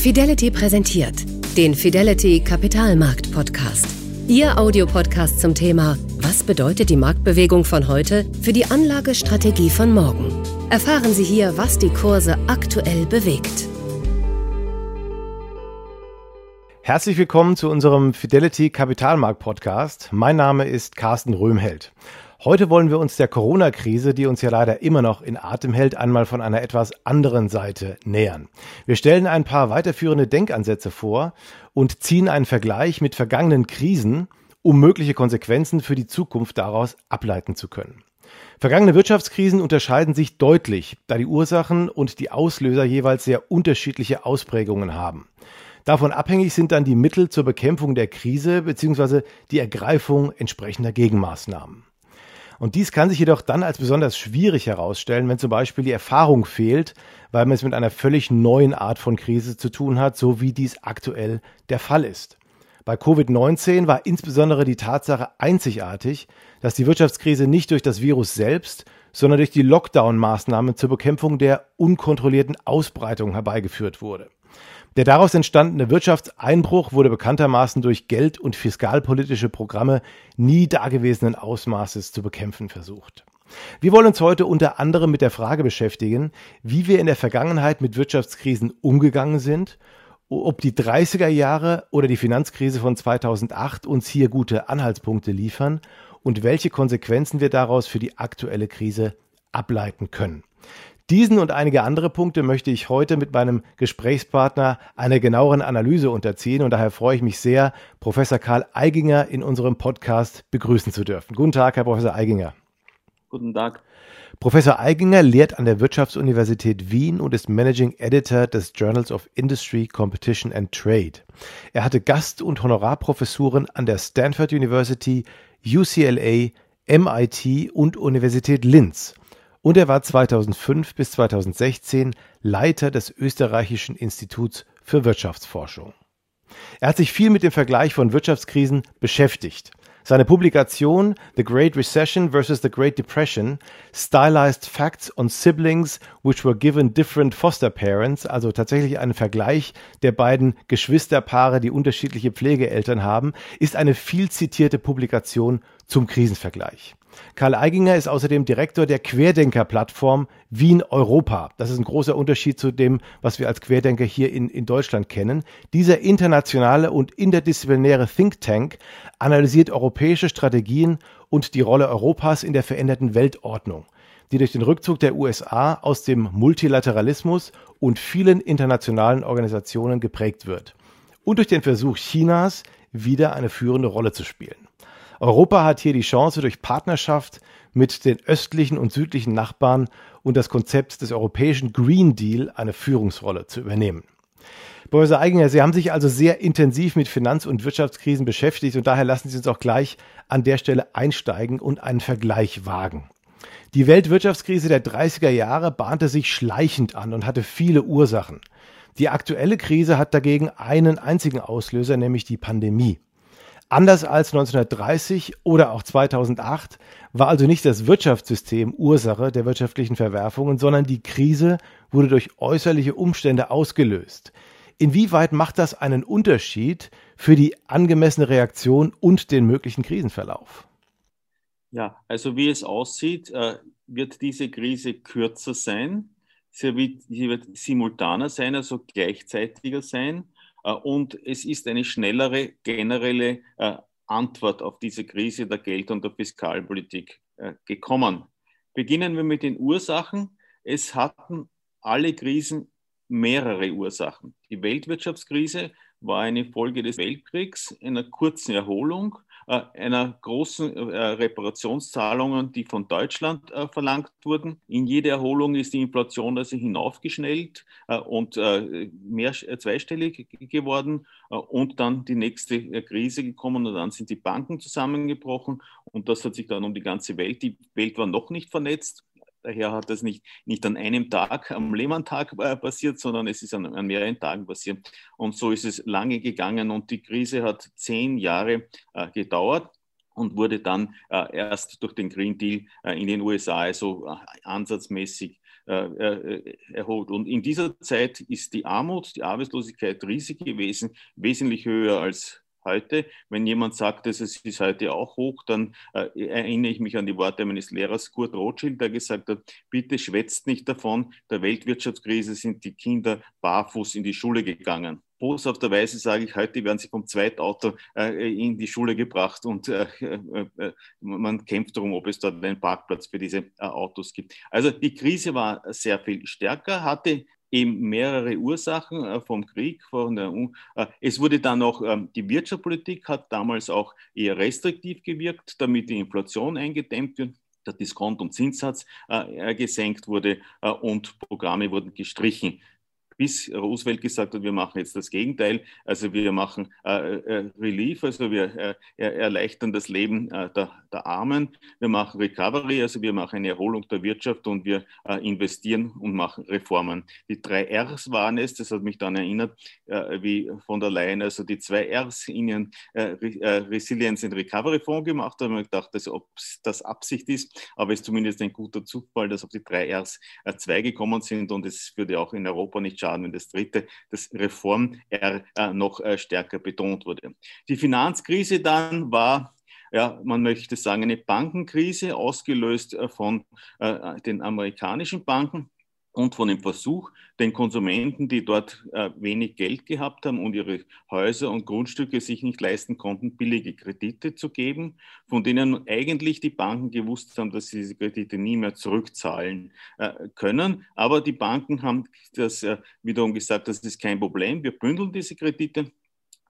Fidelity präsentiert den Fidelity Kapitalmarkt Podcast. Ihr Audiopodcast zum Thema Was bedeutet die Marktbewegung von heute für die Anlagestrategie von morgen? Erfahren Sie hier, was die Kurse aktuell bewegt. Herzlich willkommen zu unserem Fidelity Kapitalmarkt Podcast. Mein Name ist Carsten Röhmheld. Heute wollen wir uns der Corona-Krise, die uns ja leider immer noch in Atem hält, einmal von einer etwas anderen Seite nähern. Wir stellen ein paar weiterführende Denkansätze vor und ziehen einen Vergleich mit vergangenen Krisen, um mögliche Konsequenzen für die Zukunft daraus ableiten zu können. Vergangene Wirtschaftskrisen unterscheiden sich deutlich, da die Ursachen und die Auslöser jeweils sehr unterschiedliche Ausprägungen haben. Davon abhängig sind dann die Mittel zur Bekämpfung der Krise bzw. die Ergreifung entsprechender Gegenmaßnahmen. Und dies kann sich jedoch dann als besonders schwierig herausstellen, wenn zum Beispiel die Erfahrung fehlt, weil man es mit einer völlig neuen Art von Krise zu tun hat, so wie dies aktuell der Fall ist. Bei Covid-19 war insbesondere die Tatsache einzigartig, dass die Wirtschaftskrise nicht durch das Virus selbst, sondern durch die Lockdown-Maßnahmen zur Bekämpfung der unkontrollierten Ausbreitung herbeigeführt wurde. Der daraus entstandene Wirtschaftseinbruch wurde bekanntermaßen durch geld- und fiskalpolitische Programme nie dagewesenen Ausmaßes zu bekämpfen versucht. Wir wollen uns heute unter anderem mit der Frage beschäftigen, wie wir in der Vergangenheit mit Wirtschaftskrisen umgegangen sind, ob die 30er Jahre oder die Finanzkrise von 2008 uns hier gute Anhaltspunkte liefern und welche Konsequenzen wir daraus für die aktuelle Krise ableiten können. Diesen und einige andere Punkte möchte ich heute mit meinem Gesprächspartner einer genaueren Analyse unterziehen und daher freue ich mich sehr, Professor Karl Eiginger in unserem Podcast begrüßen zu dürfen. Guten Tag, Herr Professor Eiginger. Guten Tag. Professor Eiginger lehrt an der Wirtschaftsuniversität Wien und ist Managing Editor des Journals of Industry, Competition and Trade. Er hatte Gast- und Honorarprofessuren an der Stanford University, UCLA, MIT und Universität Linz und er war 2005 bis 2016 Leiter des Österreichischen Instituts für Wirtschaftsforschung. Er hat sich viel mit dem Vergleich von Wirtschaftskrisen beschäftigt. Seine Publikation The Great Recession versus the Great Depression Stylized Facts on Siblings which were given different foster parents, also tatsächlich ein Vergleich der beiden Geschwisterpaare, die unterschiedliche Pflegeeltern haben, ist eine viel zitierte Publikation zum Krisenvergleich. Karl Eiginger ist außerdem Direktor der Querdenker-Plattform Wien Europa. Das ist ein großer Unterschied zu dem, was wir als Querdenker hier in, in Deutschland kennen. Dieser internationale und interdisziplinäre Think Tank analysiert europäische Strategien und die Rolle Europas in der veränderten Weltordnung, die durch den Rückzug der USA aus dem Multilateralismus und vielen internationalen Organisationen geprägt wird. Und durch den Versuch Chinas, wieder eine führende Rolle zu spielen. Europa hat hier die Chance, durch Partnerschaft mit den östlichen und südlichen Nachbarn und das Konzept des europäischen Green Deal eine Führungsrolle zu übernehmen. Professor Eiginger, Sie haben sich also sehr intensiv mit Finanz- und Wirtschaftskrisen beschäftigt und daher lassen Sie uns auch gleich an der Stelle einsteigen und einen Vergleich wagen. Die Weltwirtschaftskrise der 30er Jahre bahnte sich schleichend an und hatte viele Ursachen. Die aktuelle Krise hat dagegen einen einzigen Auslöser, nämlich die Pandemie. Anders als 1930 oder auch 2008 war also nicht das Wirtschaftssystem Ursache der wirtschaftlichen Verwerfungen, sondern die Krise wurde durch äußerliche Umstände ausgelöst. Inwieweit macht das einen Unterschied für die angemessene Reaktion und den möglichen Krisenverlauf? Ja, also wie es aussieht, äh, wird diese Krise kürzer sein. Sie wird, sie wird simultaner sein, also gleichzeitiger sein. Äh, und es ist eine schnellere generelle äh, Antwort auf diese Krise der Geld- und der Fiskalpolitik äh, gekommen. Beginnen wir mit den Ursachen. Es hatten alle Krisen mehrere Ursachen. Die Weltwirtschaftskrise war eine Folge des Weltkriegs, einer kurzen Erholung einer großen äh, Reparationszahlungen, die von Deutschland äh, verlangt wurden. In jede Erholung ist die Inflation also hinaufgeschnellt und mehr zweistellig geworden und dann die nächste Krise gekommen und dann sind die Banken zusammengebrochen und das hat sich dann um die ganze Welt. Die Welt war noch nicht vernetzt, Daher hat das nicht, nicht an einem Tag, am Lehmann-Tag äh, passiert, sondern es ist an, an, mehreren Tagen passiert. Und so ist es lange gegangen und die Krise hat zehn Jahre äh, gedauert und wurde dann äh, erst durch den Green Deal äh, in den USA also äh, ansatzmäßig erholt. Und in dieser Zeit ist die Armut, die Arbeitslosigkeit riesig gewesen, wesentlich höher als heute. Wenn jemand sagt, dass es ist heute auch hoch, dann äh, erinnere ich mich an die Worte meines Lehrers Kurt Rothschild, der gesagt hat, bitte schwätzt nicht davon, der Weltwirtschaftskrise sind die Kinder barfuß in die Schule gegangen. Boshafterweise sage ich, heute werden sie vom Zweitauto äh, in die Schule gebracht und äh, äh, äh man kämpft darum, ob es dort einen Parkplatz für diese äh, Autos gibt. Also die Krise war sehr viel stärker, hatte eben mehrere Ursachen äh, vom Krieg. Von der, äh, es wurde dann auch, ähm, die Wirtschaftspolitik hat damals auch eher restriktiv gewirkt, damit die Inflation eingedämmt wird der Diskont- und Zinssatz äh, gesenkt wurde und Programme wurden gestrichen bis Roosevelt gesagt hat, wir machen jetzt das Gegenteil. Also wir machen äh, äh, Relief, also wir äh, erleichtern das Leben äh, der, der, Armen. Wir machen Recovery, also wir machen eine Erholung der Wirtschaft und wir äh, investieren und machen Reformen. Die drei Rs waren es, das hat mich dann erinnert, äh, wie von der Leyen, also die zwei Rs in ihren Resilience and Recovery Fonds gemacht haben. Ich gedacht, dass, ob das Absicht ist, aber es ist zumindest ein guter Zufall, dass auf die drei Rs zwei gekommen sind und es würde auch in Europa nicht schaden schaden, wenn das dritte, das Reform R äh, noch äh, stärker betont wurde. Die Finanzkrise dann war ja, man möchte sagen, eine Bankenkrise, ausgelöst äh, von den amerikanischen Banken und von dem Versuch, den Konsumenten, die dort äh, wenig Geld gehabt haben und ihre Häuser und Grundstücke sich nicht leisten konnten, billige Kredite zu geben, von denen eigentlich die Banken gewusst haben, dass sie diese Kredite nie mehr zurückzahlen äh, können. Aber die Banken haben das äh, wiederum gesagt, das ist kein Problem, wir bündeln diese Kredite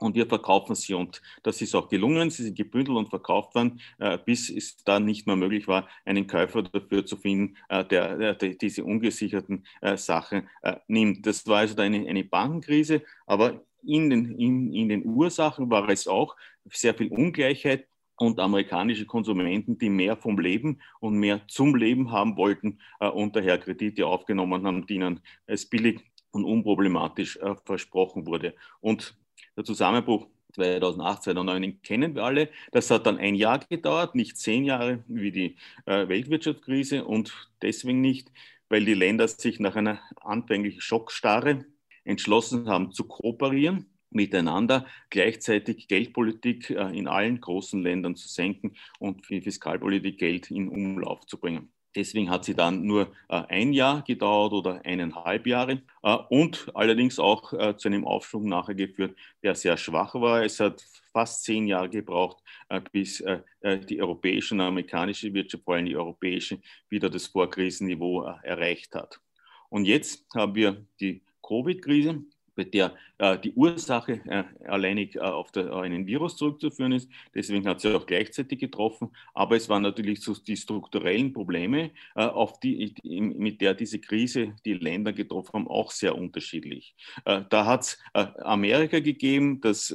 und wir verkaufen sie. Und das ist auch gelungen. Sie sind gebündelt und verkauft worden, äh, bis es dann nicht mehr möglich war, einen Käufer dafür zu finden, äh, der, der, diese ungesicherten äh, Sachen nimmt. Das war also eine, eine Bankenkrise, aber in den, in, in den Ursachen war es auch sehr viel Ungleichheit und amerikanische Konsumenten, die mehr vom Leben und mehr zum Leben haben wollten und daher Kredite aufgenommen haben, die ihnen als billig und unproblematisch versprochen wurde. Und der Zusammenbruch 2008, 2009 kennen wir alle. Das hat dann ein Jahr gedauert, nicht zehn Jahre wie die äh, Weltwirtschaftskrise und deswegen nicht, weil die Länder sich nach einer anfänglichen Schockstarre entschlossen haben zu kooperieren miteinander, gleichzeitig Geldpolitik äh, in allen großen Ländern zu senken und für Fiskalpolitik Geld in Umlauf zu bringen. Deswegen hat sie dann nur äh, ein Jahr gedauert oder eineinhalb Jahre äh, und allerdings auch äh, zu einem Aufschwung nachher geführt, der sehr schwach war. Es hat fast zehn Jahre gebraucht, bis die europäische und amerikanische Wirtschaft, vor allem die europäische, wieder das Vorkrisenniveau erreicht hat. Und jetzt haben wir die Covid-Krise, bei der äh, die Ursache äh, alleinig äh, auf, der, auf, einen Virus zurückzuführen ist. Deswegen hat sie auch gleichzeitig getroffen. Aber es waren natürlich so die strukturellen Probleme, äh, auf die, mit der diese Krise die Länder getroffen haben, auch sehr unterschiedlich. Äh, da hat es äh, Amerika gegeben, das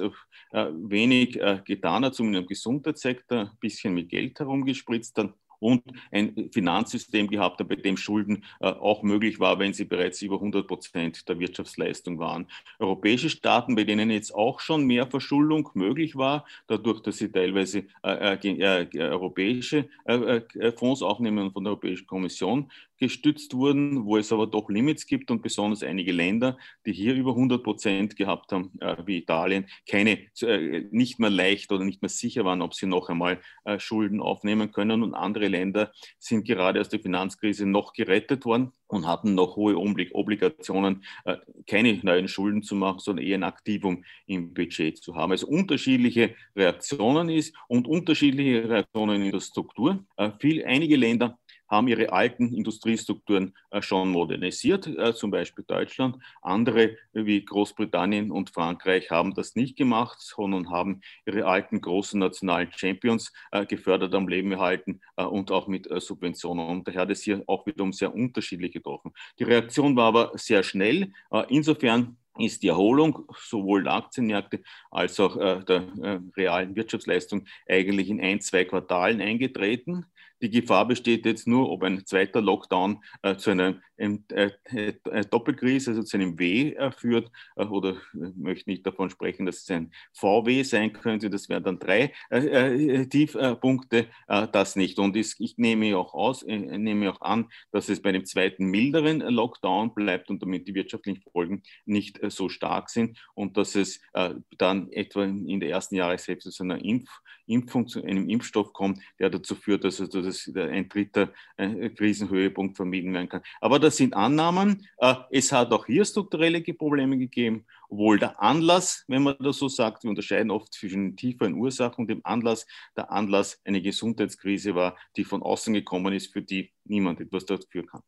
wenig getan hat, zumindest im Gesundheitssektor, ein bisschen mit Geld herumgespritzt hat und ein Finanzsystem gehabt hat, bei dem Schulden äh, auch möglich war, wenn sie bereits über 100 Prozent der Wirtschaftsleistung waren. Europäische Staaten, bei denen jetzt auch schon mehr Verschuldung möglich war, dadurch, dass sie teilweise äh, äh, äh europäische äh, äh, Fonds aufnehmen von der Europäischen Kommission, gestützt wurden, wo es aber doch Limits gibt und besonders einige Länder, die hier über 100 Prozent gehabt haben, äh, wie Italien, keine, äh, nicht mehr leicht oder nicht mehr sicher waren, ob sie noch einmal äh, Schulden aufnehmen können. Und andere Länder sind gerade aus der Finanzkrise noch gerettet worden und hatten noch hohe Obligationen, äh, keine neuen Schulden zu machen, sondern eher ein Aktivum im Budget zu haben. Also unterschiedliche Reaktionen ist und unterschiedliche Reaktionen in der Struktur. Äh, viel, einige Länder haben ihre alten Industriestrukturen äh, schon modernisiert, äh, zum Beispiel Deutschland. Andere wie Großbritannien und Frankreich haben das nicht gemacht, sondern haben ihre alten großen nationalen Champions äh, gefördert, am Leben erhalten und auch mit Subventionen. Und daher hat es hier auch wiederum sehr unterschiedlich getroffen. Die Reaktion war aber sehr schnell. Insofern ist die Erholung sowohl der Aktienmärkte als auch äh, der äh, realen Wirtschaftsleistung eigentlich in ein, zwei Quartalen eingetreten. Die Gefahr besteht jetzt nur, ob ein zweiter Lockdown äh, zu einer eine Doppelkrise, also zu einem W führt, oder möchte nicht davon sprechen, dass es ein VW sein könnte, das wären dann drei Tiefpunkte, das nicht. Und ich nehme auch aus, nehme auch an, dass es bei dem zweiten milderen Lockdown bleibt und damit die wirtschaftlichen Folgen nicht so stark sind und dass es dann etwa in der ersten Jahreshälfte zu einer Impf Impfung, zu einem Impfstoff kommt, der dazu führt, dass, ein dritter äh, Krisenhöhepunkt vermieden werden kann. Aber das sind Annahmen. Äh, es hat auch hier strukturelle Probleme gegeben, obwohl der Anlass, wenn man das so sagt, wir unterscheiden oft zwischen tieferen Ursachen und dem Anlass, der Anlass eine Gesundheitskrise war, die von außen gekommen ist, für die niemand etwas dafür kann.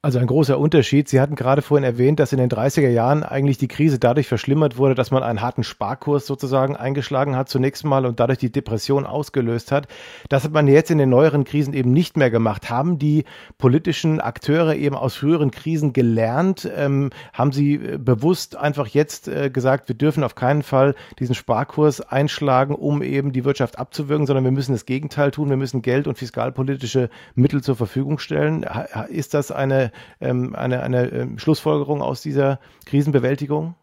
Also ein großer Unterschied. Sie hatten gerade vorhin erwähnt, dass in den 30er Jahren eigentlich die Krise dadurch verschlimmert wurde, dass man einen harten Sparkurs sozusagen eingeschlagen hat zunächst mal und dadurch die Depression ausgelöst hat. Das hat man jetzt in den neueren Krisen eben nicht mehr gemacht. Haben die politischen Akteure eben aus früheren Krisen gelernt? Ähm, haben sie äh, bewusst einfach jetzt äh, gesagt, wir dürfen auf keinen Fall diesen Sparkurs einschlagen, um eben die Wirtschaft abzuwürgen, sondern wir müssen das Gegenteil tun. Wir müssen Geld und fiskalpolitische Mittel zur Verfügung stellen. Ist das eine, ähm, eine, eine ähm, Schlussfolgerung aus dieser Krisenbewältigung?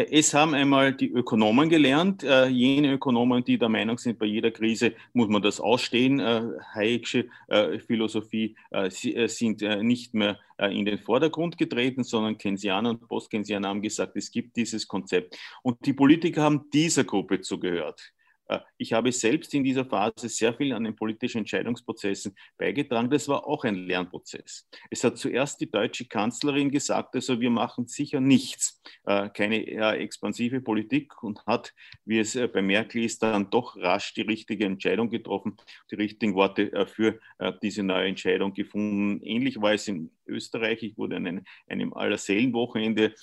Es haben einmal die Ökonomen gelernt, äh, jene Ökonomen, die der Meinung sind, bei jeder Krise muss man das ausstehen. Äh, Hayek'sche äh, Philosophie äh, äh, sind äh, nicht mehr in den Vordergrund getreten, sondern Keynesianer und Post-Keynesianer haben gesagt, es gibt dieses Konzept. Und die Politiker haben dieser Gruppe zugehört. Äh, ich habe selbst in dieser Phase sehr viel an den politischen Entscheidungsprozessen beigetragen. Das war auch ein Lernprozess. Es hat zuerst die deutsche Kanzlerin gesagt, also wir machen sicher nichts, äh, keine expansive Politik und hat, wie es äh, bei Merkel ist, dann doch rasch die richtige Entscheidung getroffen, die richtigen Worte für diese neue Entscheidung gefunden. Ähnlich war es in Österreich. Ich wurde an einem, einem Allerseelenwochenende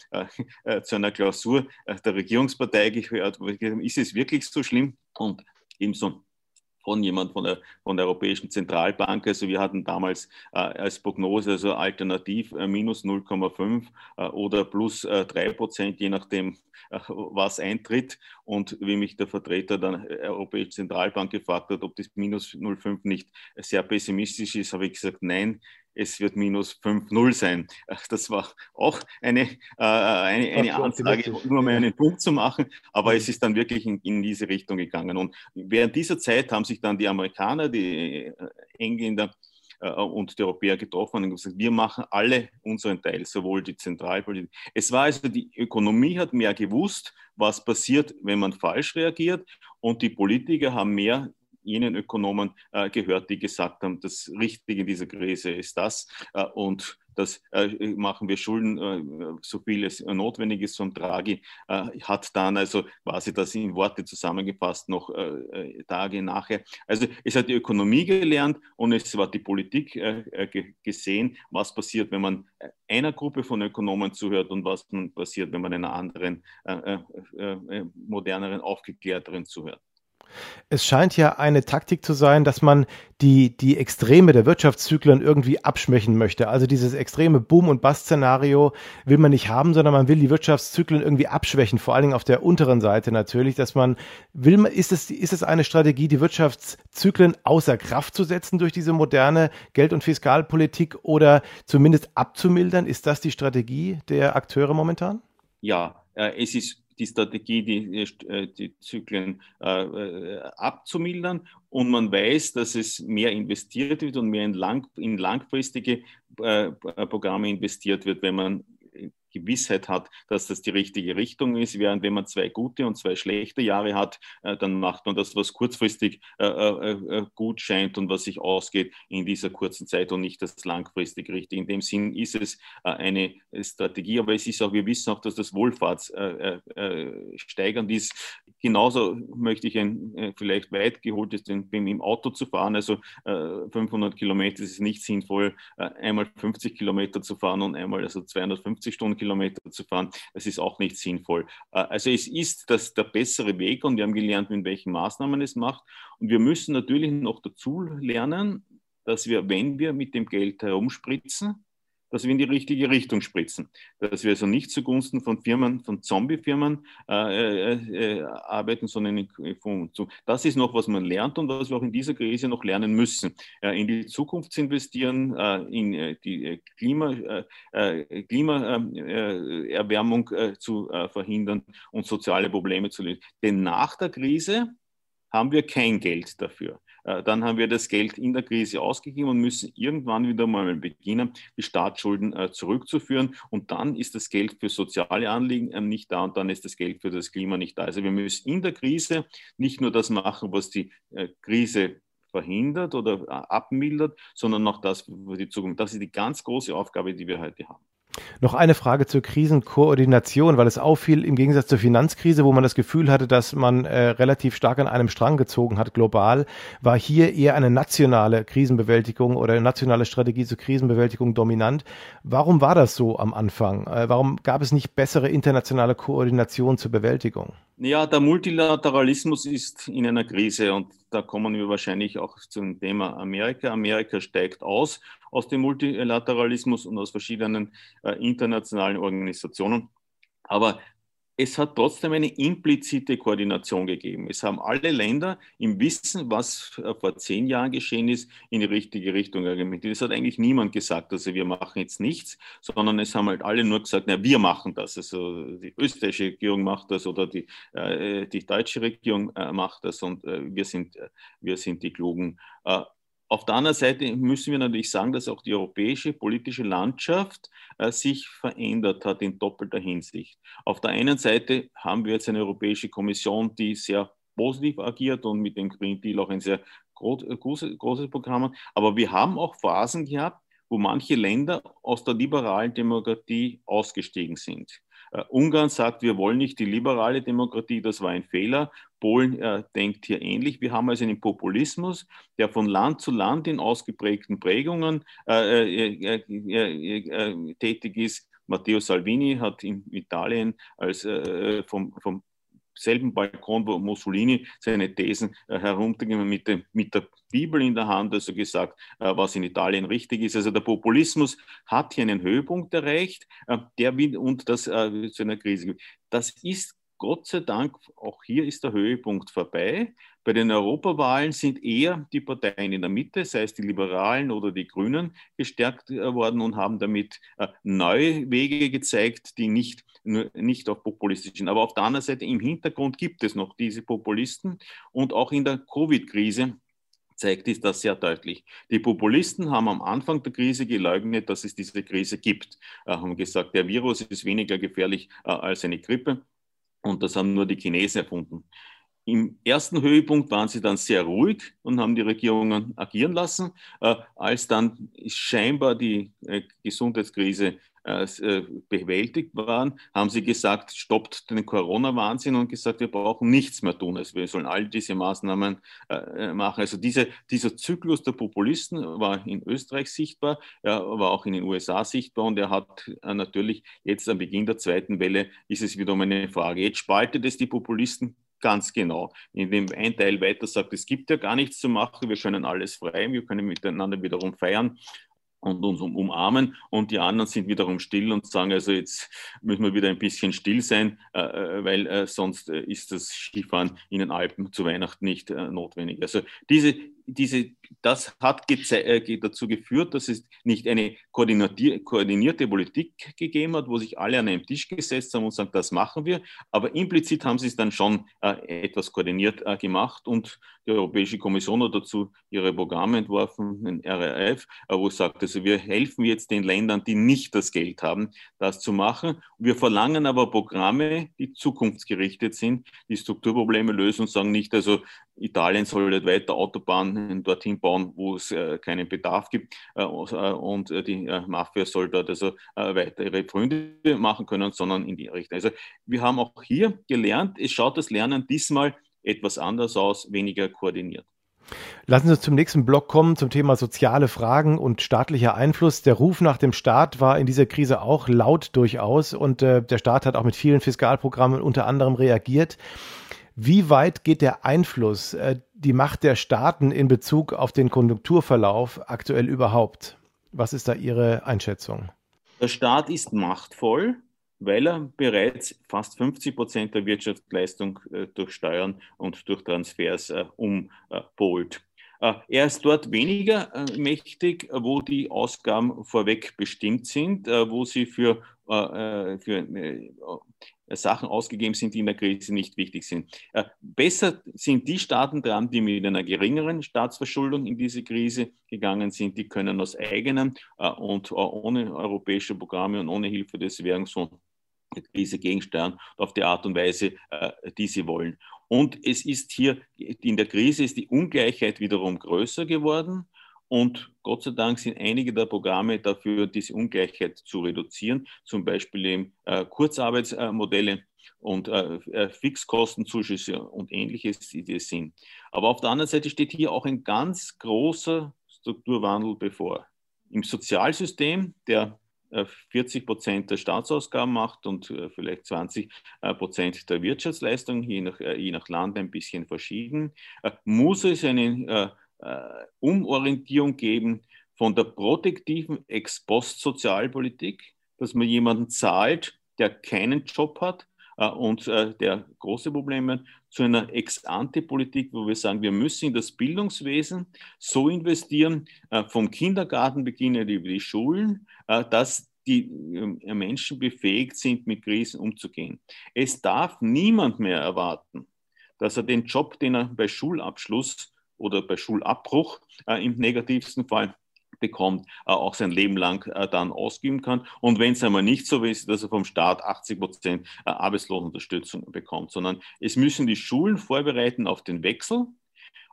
zu einer Klausur der Regierungspartei gehört. Ist es wirklich so schlimm? und ebenso von jemand von der, von der Europäischen Zentralbank. Also wir hatten damals äh, als Prognose also alternativ äh, minus 0,5 äh, oder plus äh, 3 Prozent, je nachdem, äh, was eintritt. Und wie mich der Vertreter der Europäischen Zentralbank gefragt hat, ob das minus 0,5 nicht sehr pessimistisch ist, habe ich gesagt, nein, es wird minus 5-0 sein. Das war auch eine, äh, eine, eine Ansage, nur um einen Punkt zu machen, aber mhm. es ist dann wirklich in, in, diese Richtung gegangen. Und während dieser Zeit haben sich dann die Amerikaner, die äh, Engländer, äh, und die Europäer getroffen und gesagt, wir machen alle unseren Teil, sowohl die Zentralpolitik. Es war also, die Ökonomie hat mehr gewusst, was passiert, wenn man falsch reagiert und die Politiker haben mehr jenen Ökonomen äh, gehört, die gesagt haben, das Richtige in dieser Krise ist das äh, und das äh, machen wir Schulden, äh, so viel es notwendig ist. Und Draghi äh, hat dann also quasi das in Worte zusammengefasst noch Tage nachher. Also es hat die Ökonomie gelernt und es war die Politik gesehen, was passiert, wenn man einer Gruppe von Ökonomen zuhört und was passiert, wenn man einer anderen, moderneren, aufgeklärteren zuhört. Es scheint ja eine Taktik zu sein, dass man die, die Extreme der Wirtschaftszyklen irgendwie abschwächen möchte. Also dieses extreme Boom- und Bust-Szenario will man nicht haben, sondern man will die Wirtschaftszyklen irgendwie abschwächen, vor allen Dingen auf der unteren Seite natürlich, dass man will, ist es, ist es eine Strategie, die Wirtschaftszyklen außer Kraft zu setzen durch diese moderne Geld- und Fiskalpolitik oder zumindest abzumildern? Ist das die Strategie der Akteure momentan? Ja, äh, es ist die Strategie, die, äh, die Zyklen äh, äh, abzumildern. Und man weiß, dass es mehr investiert wird und mehr in, lang, in langfristige äh, Programme investiert wird, wenn man Gewissheit hat, dass das die richtige Richtung ist, während wenn man zwei gute und zwei schlechte Jahre hat, äh, dann macht man das, was kurzfristig äh, äh, gut scheint und was sich ausgeht in dieser kurzen Zeit und nicht das langfristig richtig. In dem Sinn ist es eine Strategie, aber es ist auch, wir wissen auch, dass das Wohlfahrtssteigernd ist. Genauso möchte ich ein vielleicht weit geholtes, den, im Auto zu fahren, also 500 Kilometer ist nicht sinnvoll, einmal 50 Kilometer zu fahren und einmal also 250 Stunden Kilometer zu fahren, das ist auch nicht sinnvoll. Äh, also es ist das, der bessere Weg und wir haben gelernt, mit welchen Maßnahmen es macht. Und wir müssen natürlich noch dazu lernen, dass wir, wenn wir mit dem Geld herumspritzen, dass wir in die richtige Richtung spritzen. Dass wir also nicht zugunsten von Firmen, von Zombie-Firmen äh, äh, äh arbeiten, sondern von, zu, das ist noch, was man lernt und was wir auch in dieser Krise noch lernen müssen. Äh, in die Zukunft zu investieren, äh, in äh, die Klima, Klimaerwärmung zu verhindern und soziale Probleme zu lösen. Denn nach der Krise haben wir kein Geld dafür. Äh, dann haben wir das Geld in der Krise ausgegeben und müssen irgendwann wieder mal beginnen, die Staatsschulden äh, zurückzuführen. Und dann ist das Geld für soziale Anliegen ähm, nicht da und dann ist das Geld für das Klima nicht da. Also wir müssen in der Krise nicht nur das machen, was die äh, Krise verhindert oder abmildert, sondern auch das für die Zukunft. Das ist die ganz große Aufgabe, die wir heute haben. Noch eine Frage zur Krisenkoordination, weil es auffiel im Gegensatz zur Finanzkrise, wo man das Gefühl hatte, dass man äh, relativ stark an einem Strang gezogen hat global, war hier eher eine nationale Krisenbewältigung oder eine nationale Strategie zur Krisenbewältigung dominant. Warum war das so am Anfang? Äh, warum gab es nicht bessere internationale Koordination zur Bewältigung? Ja, der Multilateralismus ist in einer Krise und da kommen wir wahrscheinlich auch zum Thema Amerika. Amerika steigt aus aus dem Multilateralismus und aus verschiedenen äh, internationalen Organisationen. Aber es hat trotzdem eine implizite Koordination gegeben. Es haben alle Länder im Wissen, was äh, vor zehn Jahren geschehen ist, in die richtige Richtung argumentiert. Es hat eigentlich niemand gesagt, also wir machen jetzt nichts, sondern es haben halt alle nur gesagt, na, wir machen das. Also die österreichische Regierung macht das oder die, äh, die deutsche Regierung äh, macht das und äh, wir, sind, äh, wir sind die Klugen. Äh, auf der anderen Seite müssen wir natürlich sagen, dass auch die europäische politische Landschaft äh, sich verändert hat in doppelter Hinsicht. Auf der einen Seite haben wir jetzt eine Europäische Kommission, die sehr positiv agiert und mit dem Green Deal auch ein sehr großes, großes Programm hat. Aber wir haben auch Phasen gehabt, wo manche Länder aus der liberalen Demokratie ausgestiegen sind. Uh, Ungarn sagt, wir wollen nicht die liberale Demokratie, das war ein Fehler. Polen äh, denkt hier ähnlich. Wir haben also einen Populismus, der von Land zu Land in ausgeprägten Prägungen äh, äh, äh, äh tätig ist. Matteo Salvini hat in Italien als vom, vom selben Balkon, wo Mussolini seine Thesen äh, herunterging mit, mit der Bibel in der Hand, also gesagt, äh, was in Italien richtig ist. Also der Populismus hat hier einen Höhepunkt erreicht, äh, der und das äh, zu einer Krise. Das ist Gott sei Dank, auch hier ist der Höhepunkt vorbei. Bei den Europawahlen sind eher die Parteien in der Mitte, sei es die Liberalen oder die Grünen, gestärkt äh, worden und haben damit äh, neue Wege gezeigt, die nicht, nicht auf populistisch sind. Aber auf der anderen Seite im Hintergrund gibt es noch diese Populisten und auch in der Covid-Krise zeigt ist das sehr deutlich. Die Populisten haben am Anfang der Krise geleugnet, dass es diese Krise gibt. Äh, haben gesagt, der Virus ist weniger gefährlich äh, als eine Grippe. Und das haben nur die Chinesen erfunden. Im ersten Höhepunkt waren sie dann sehr ruhig und haben die Regierungen agieren lassen. Äh, als dann scheinbar die äh, Gesundheitskrise bewältigt waren, haben sie gesagt, stoppt den Corona-Wahnsinn und gesagt, wir brauchen nichts mehr tun. Also wir sollen all diese Maßnahmen äh, äh, machen. Also diese, dieser Zyklus der Populisten war in Österreich sichtbar, war auch in den USA sichtbar und er hat natürlich jetzt am Beginn der zweiten Welle ist es wiederum eine Frage. Jetzt spaltet es die Populisten Ganz genau. In dem ein Teil weiter sagt, es gibt ja gar nichts zu machen, wir können alles frei, wir können miteinander wiederum feiern und uns umarmen und die anderen sind wiederum still und sagen, also jetzt müssen wir wieder ein bisschen still sein, äh, äh weil äh, sonst ist das Skifahren in den Alpen zu Weihnachten nicht notwendig. Also diese, diese, das hat äh, dazu geführt, dass es nicht eine koordinierte Politik gegeben hat, wo sich alle an einem Tisch gesetzt haben und sagen, das machen wir. Aber implizit haben sie es dann schon äh, etwas koordiniert äh, gemacht und die Europäische Kommission hat dazu ihre Programme entworfen, den RRF, äh, wo es sagt, also wir helfen jetzt den Ländern, die nicht das Geld haben, das zu machen. Wir verlangen aber Programme, die zukunftsgerichtet sind, die Strukturprobleme lösen und sagen nicht, also Italien soll nicht weiter Autobahnen dorthin bauen, wo es äh, keinen Bedarf gibt äh, äh und äh, die äh, Mafia soll dort also äh, weiter ihre Freunde machen können, sondern in die Richtung. Also wir haben auch hier gelernt, es schaut das Lernen diesmal etwas anders aus, weniger koordiniert. Lassen Sie uns zum nächsten Block kommen, zum Thema soziale Fragen und staatlicher Einfluss. Der Ruf nach dem Staat war in dieser Krise auch laut durchaus und äh, der Staat hat auch mit vielen Fiskalprogrammen unter anderem reagiert. Wie weit geht der Einfluss, äh, die Macht der Staaten in Bezug auf den Konjunkturverlauf aktuell überhaupt? Was ist da Ihre Einschätzung? Der Staat ist machtvoll, weil er bereits fast 50 Prozent der Wirtschaftsleistung äh, durch Steuern und durch Transfers äh, umpolt. Äh, er ist dort weniger mächtig, wo die Ausgaben vorweg bestimmt sind, wo sie für, für Sachen ausgegeben sind, die in der Krise nicht wichtig sind. Besser sind die Staaten dran, die mit einer geringeren Staatsverschuldung in diese Krise gegangen sind. Die können aus eigenem und ohne europäische Programme und ohne Hilfe des Währungsfonds Krise gegensteuern auf die Art und Weise, äh, die sie wollen. Und es ist hier, in der Krise ist die Ungleichheit wiederum größer geworden. Und Gott sei Dank sind einige der Programme dafür, diese Ungleichheit zu reduzieren, zum Beispiel eben äh, Kurzarbeitsmodelle und äh, äh Fixkostenzuschüsse und ähnliches, die es sind. Aber auf der anderen Seite steht hier auch ein ganz großer Strukturwandel bevor. Im Sozialsystem, der 40 äh, Prozent der Staatsausgaben macht und äh, vielleicht 20 äh, Prozent der Wirtschaftsleistung, je nach, je nach Land ein bisschen verschieden, muss es eine Umorientierung geben von der protektiven Ex-Post-Sozialpolitik, dass man jemanden zahlt, der keinen Job hat, und der große Probleme zu einer Ex-ante-Politik, wo wir sagen, wir müssen in das Bildungswesen so investieren, vom Kindergarten beginnen über die Schulen, dass die Menschen befähigt sind, mit Krisen umzugehen. Es darf niemand mehr erwarten, dass er den Job, den er bei Schulabschluss oder bei Schulabbruch im negativsten Fall bekommt, äh, auch sein Leben lang äh, dann ausgeben kann. Und wenn es einmal nicht so ist, dass er vom Staat 80 Prozent äh, Arbeitslosenunterstützung bekommt, sondern es müssen die Schulen vorbereiten auf den Wechsel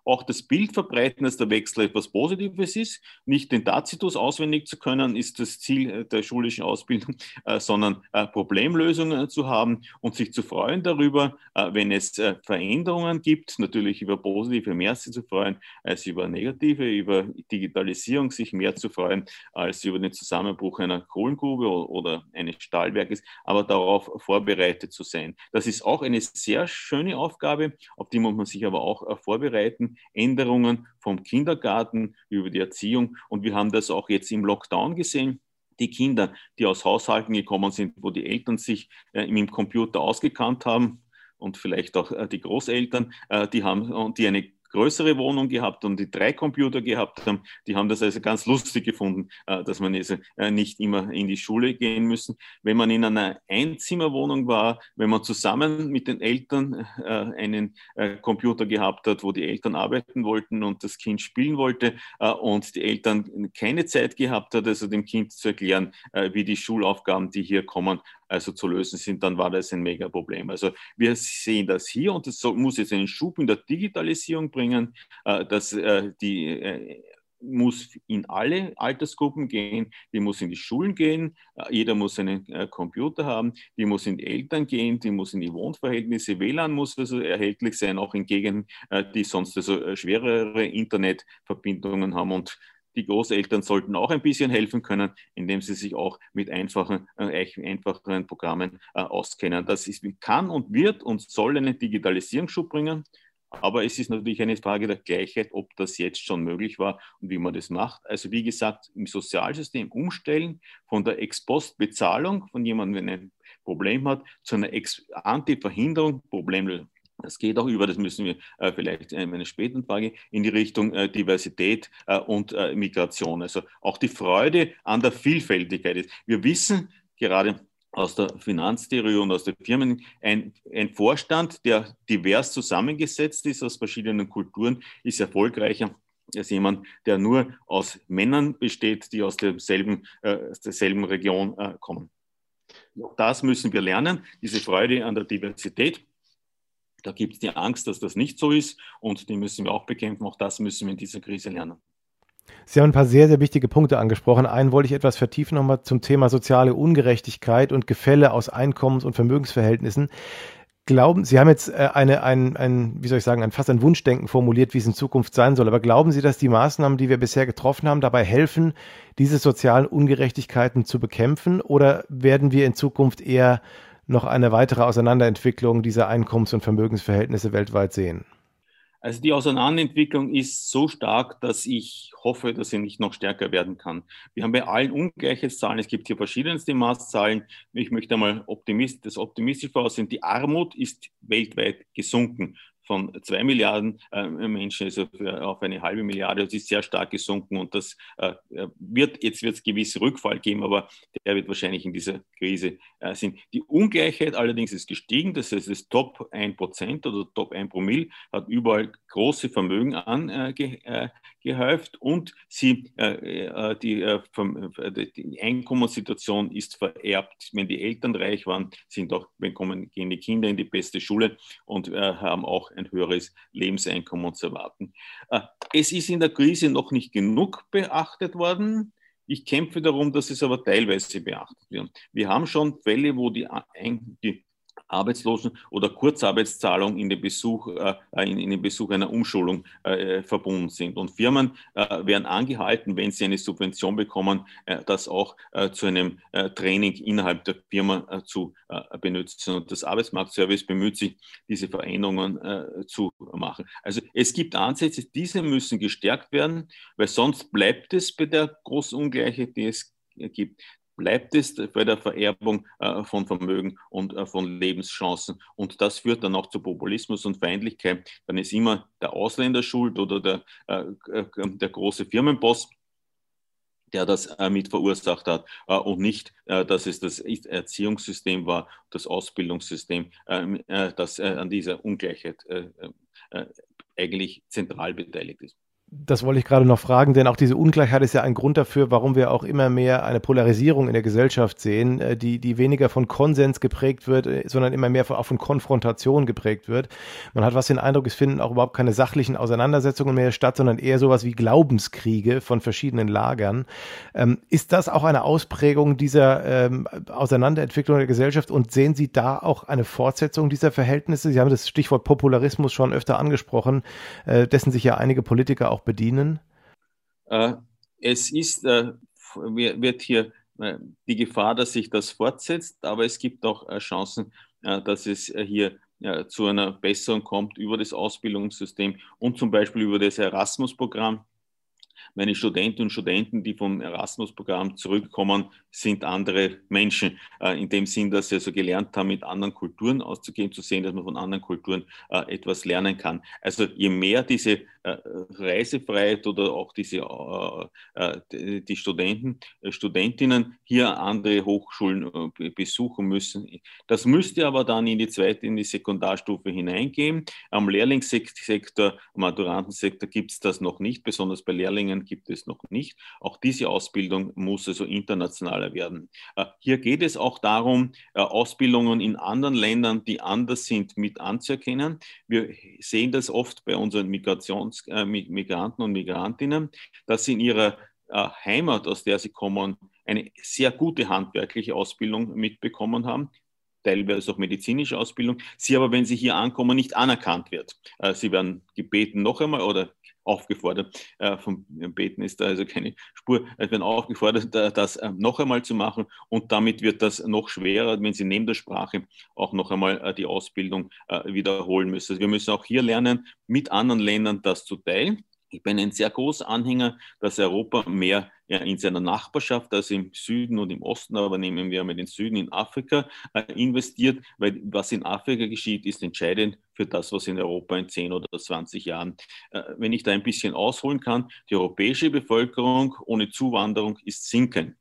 auch das Bild verbreiten, dass der Wechsel etwas Positives ist. Nicht den Tacitus auswendig zu können, ist das Ziel äh, der schulischen Ausbildung, äh, sondern äh, Problemlösungen zu haben und sich zu freuen darüber, wenn es Veränderungen gibt, natürlich über positive mehr zu freuen als über negative, über Digitalisierung sich mehr zu freuen als über den Zusammenbruch einer Kohlengrube oder eines Stahlwerkes, aber darauf vorbereitet zu sein. Das ist auch eine sehr schöne Aufgabe, auf die muss man sich aber auch vorbereiten Änderungen vom Kindergarten über die Erziehung. Und wir haben das auch jetzt im Lockdown gesehen die Kinder, die aus Haushalten gekommen sind, wo die Eltern sich äh, dem Computer ausgekannt haben und vielleicht auch äh, die Großeltern, äh, die haben, die eine größere Wohnung gehabt und die drei Computer gehabt haben, die haben das also ganz lustig gefunden, äh, dass man also äh, nicht immer in die Schule gehen müssen. Wenn man in einer Einzimmerwohnung war, wenn man zusammen mit den Eltern äh, einen Computer gehabt hat, wo die Eltern arbeiten wollten und das Kind spielen wollte und die Eltern keine Zeit gehabt hat, also dem Kind zu erklären, wie die Schulaufgaben, die hier kommen, also zu lösen sind, dann war das ein mega Problem. Also wir sehen das hier und es muss jetzt einen Schub in der Digitalisierung bringen, äh, dass äh, die äh, muss in alle Altersgruppen gehen, die muss in die Schulen gehen, jeder muss einen Computer haben, die muss in die Eltern gehen, die muss in die Wohnverhältnisse, WLAN muss also erhältlich sein, auch in Gegenden, die sonst also schwerere Internetverbindungen haben und die Großeltern sollten auch ein bisschen helfen können, indem sie sich auch mit einfachen, äh, einfacheren Programmen äh, auskennen. Das ist, kann und wird und soll einen Digitalisierungsschub bringen. Aber es ist natürlich eine Frage der Gleichheit, ob das jetzt schon möglich war und wie man das macht. Also wie gesagt, im Sozialsystem umstellen von der Ex-Post-Bezahlung von jemandem, der ein Problem hat, zu einer Ex-Ante-Verhinderung, Problemlösung. Das geht auch über, das müssen wir äh, vielleicht in einer späten Frage, in die Richtung äh, Diversität äh, und äh, Migration. Also auch die Freude an der Vielfältigkeit ist. Wir wissen gerade aus der Finanztheorie und aus den Firmen, ein, ein Vorstand, der divers zusammengesetzt ist aus verschiedenen Kulturen, ist erfolgreicher als jemand, der nur aus Männern besteht, die aus derselben, äh, aus derselben Region äh, kommen. Das müssen wir lernen, diese Freude an der Diversität. Da gibt es die Angst, dass das nicht so ist und die müssen wir auch bekämpfen. Auch das müssen wir in dieser Krise lernen. Sie haben ein paar sehr, sehr wichtige Punkte angesprochen. Einen wollte ich etwas vertiefen nochmal zum Thema soziale Ungerechtigkeit und Gefälle aus Einkommens- und Vermögensverhältnissen. Glauben, Sie haben jetzt äh, eine, ein, ein, wie soll ich sagen, ein, fast ein Wunschdenken formuliert, wie es in Zukunft sein soll. Aber glauben Sie, dass die Maßnahmen, die wir bisher getroffen haben, dabei helfen, diese sozialen Ungerechtigkeiten zu bekämpfen? Oder werden wir in Zukunft eher noch eine weitere Auseinanderentwicklung dieser Einkommens- und Vermögensverhältnisse weltweit sehen? Also die Auseinanderentwicklung ist so stark, dass ich hoffe, dass sie nicht noch stärker werden kann. Wir haben bei allen Ungleichheitszahlen, es gibt hier verschiedenste Maßzahlen. Ich möchte einmal optimistisch, das optimistisch voraussehen. Die Armut ist weltweit gesunken von zwei Milliarden äh, Menschen also auf eine halbe Milliarde. Das ist sehr stark gesunken und das äh, wird, jetzt wird es gewisse Rückfall geben, aber der wird wahrscheinlich in dieser Krise äh, sind. Die Ungleichheit allerdings ist gestiegen, das heißt, das Top 1% oder Top 1 Promille hat überall große Vermögen angehäuft und sie, die, die Einkommenssituation ist vererbt. Wenn die Eltern reich waren, sind auch, bekommen, gehen die Kinder in die beste Schule und haben auch ein höheres Lebenseinkommen zu erwarten. Äh, es ist in der Krise noch nicht genug beachtet worden. Ich kämpfe darum, dass es aber teilweise beachtet wird. Wir haben schon Fälle, wo die, die Arbeitslosen- oder Kurzarbeitszahlung in den Besuch, äh, in, in, den Besuch einer Umschulung äh, verbunden sind. Und Firmen äh, werden angehalten, wenn sie eine Subvention bekommen, äh, das auch äh, zu einem äh, Training innerhalb der Firma zu benutzen. Und das Arbeitsmarktservice bemüht sich, diese Veränderungen zu machen. Also es gibt Ansätze, diese müssen gestärkt werden, weil sonst bleibt es bei der großen Ungleichheit, die es gibt bleibt es bei der Vererbung äh, von Vermögen und äh, von Lebenschancen. Und das führt dann auch zu Populismus und Feindlichkeit. Dann ist immer der Ausländer schuld oder der, äh, der große Firmenboss der das mit verursacht hat und nicht, dass es das Erziehungssystem war, das Ausbildungssystem, ähm, das an dieser Ungleichheit eigentlich zentral beteiligt ist. Das wollte ich gerade noch fragen, denn auch diese Ungleichheit ist ja ein Grund dafür, warum wir auch immer mehr eine Polarisierung in der Gesellschaft sehen, äh, die, die weniger von Konsens geprägt wird, äh, sondern immer mehr von, auch von Konfrontation geprägt wird. Man hat was den Eindruck, es finden auch überhaupt keine sachlichen Auseinandersetzungen mehr statt, sondern eher sowas wie Glaubenskriege von verschiedenen Lagern. Ähm, ist das auch eine Ausprägung dieser ähm, Auseinanderentwicklung der Gesellschaft und sehen Sie da auch eine Fortsetzung dieser Verhältnisse? Sie haben das Stichwort Popularismus schon öfter angesprochen, äh, dessen sich ja einige Politiker auch bedienen? Äh, es ist, äh, wird hier äh, die Gefahr, dass sich das fortsetzt, aber es gibt auch Chancen, dass es hier zu einer Besserung kommt über das Ausbildungssystem und zum Beispiel über das Erasmus-Programm meine Studentinnen und Studenten, die vom Erasmus-Programm zurückkommen, sind andere Menschen. In dem Sinn, dass sie also gelernt haben, mit anderen Kulturen auszugehen, zu sehen, dass man von anderen Kulturen etwas lernen kann. Also je mehr diese Reisefreiheit oder auch diese, die Studenten, Studentinnen hier andere Hochschulen besuchen müssen. Das müsste aber dann in die zweite, in die Sekundarstufe hineingehen. Am Lehrlingssektor, am Maturantensektor gibt es das noch nicht, besonders bei Lehrlingen gibt es noch nicht. Auch diese Ausbildung muss also internationaler werden. Äh, hier geht es auch darum, äh, Ausbildungen in anderen Ländern, die anders sind, mit anzuerkennen. Wir sehen das oft bei unseren Migrations, äh, Migranten und Migrantinnen, dass sie in ihrer Heimat, aus der sie kommen, eine sehr gute handwerkliche Ausbildung mitbekommen haben, teilweise auch medizinische Ausbildung, sie aber, wenn sie hier ankommen, nicht anerkannt wird. Sie werden gebeten, noch einmal oder aufgefordert, äh, vom Beten ist da also keine Spur, es werden aufgefordert, das äh, noch einmal zu machen und damit wird das noch schwerer, wenn sie neben der Sprache auch noch einmal äh, die Ausbildung äh, wiederholen müssen. Also wir müssen auch hier lernen, mit anderen Ländern das zu teilen ich bin ein sehr großer Anhänger, dass Europa mehr in seiner Nachbarschaft, also im Süden und im Osten, aber nehmen wir mal den Süden in Afrika, äh, investiert, weil was in Afrika geschieht, ist entscheidend für das, was in Europa in 10 oder 20 Jahren. Äh, wenn ich da ein bisschen ausholen kann, die europäische Bevölkerung ohne Zuwanderung ist sinken.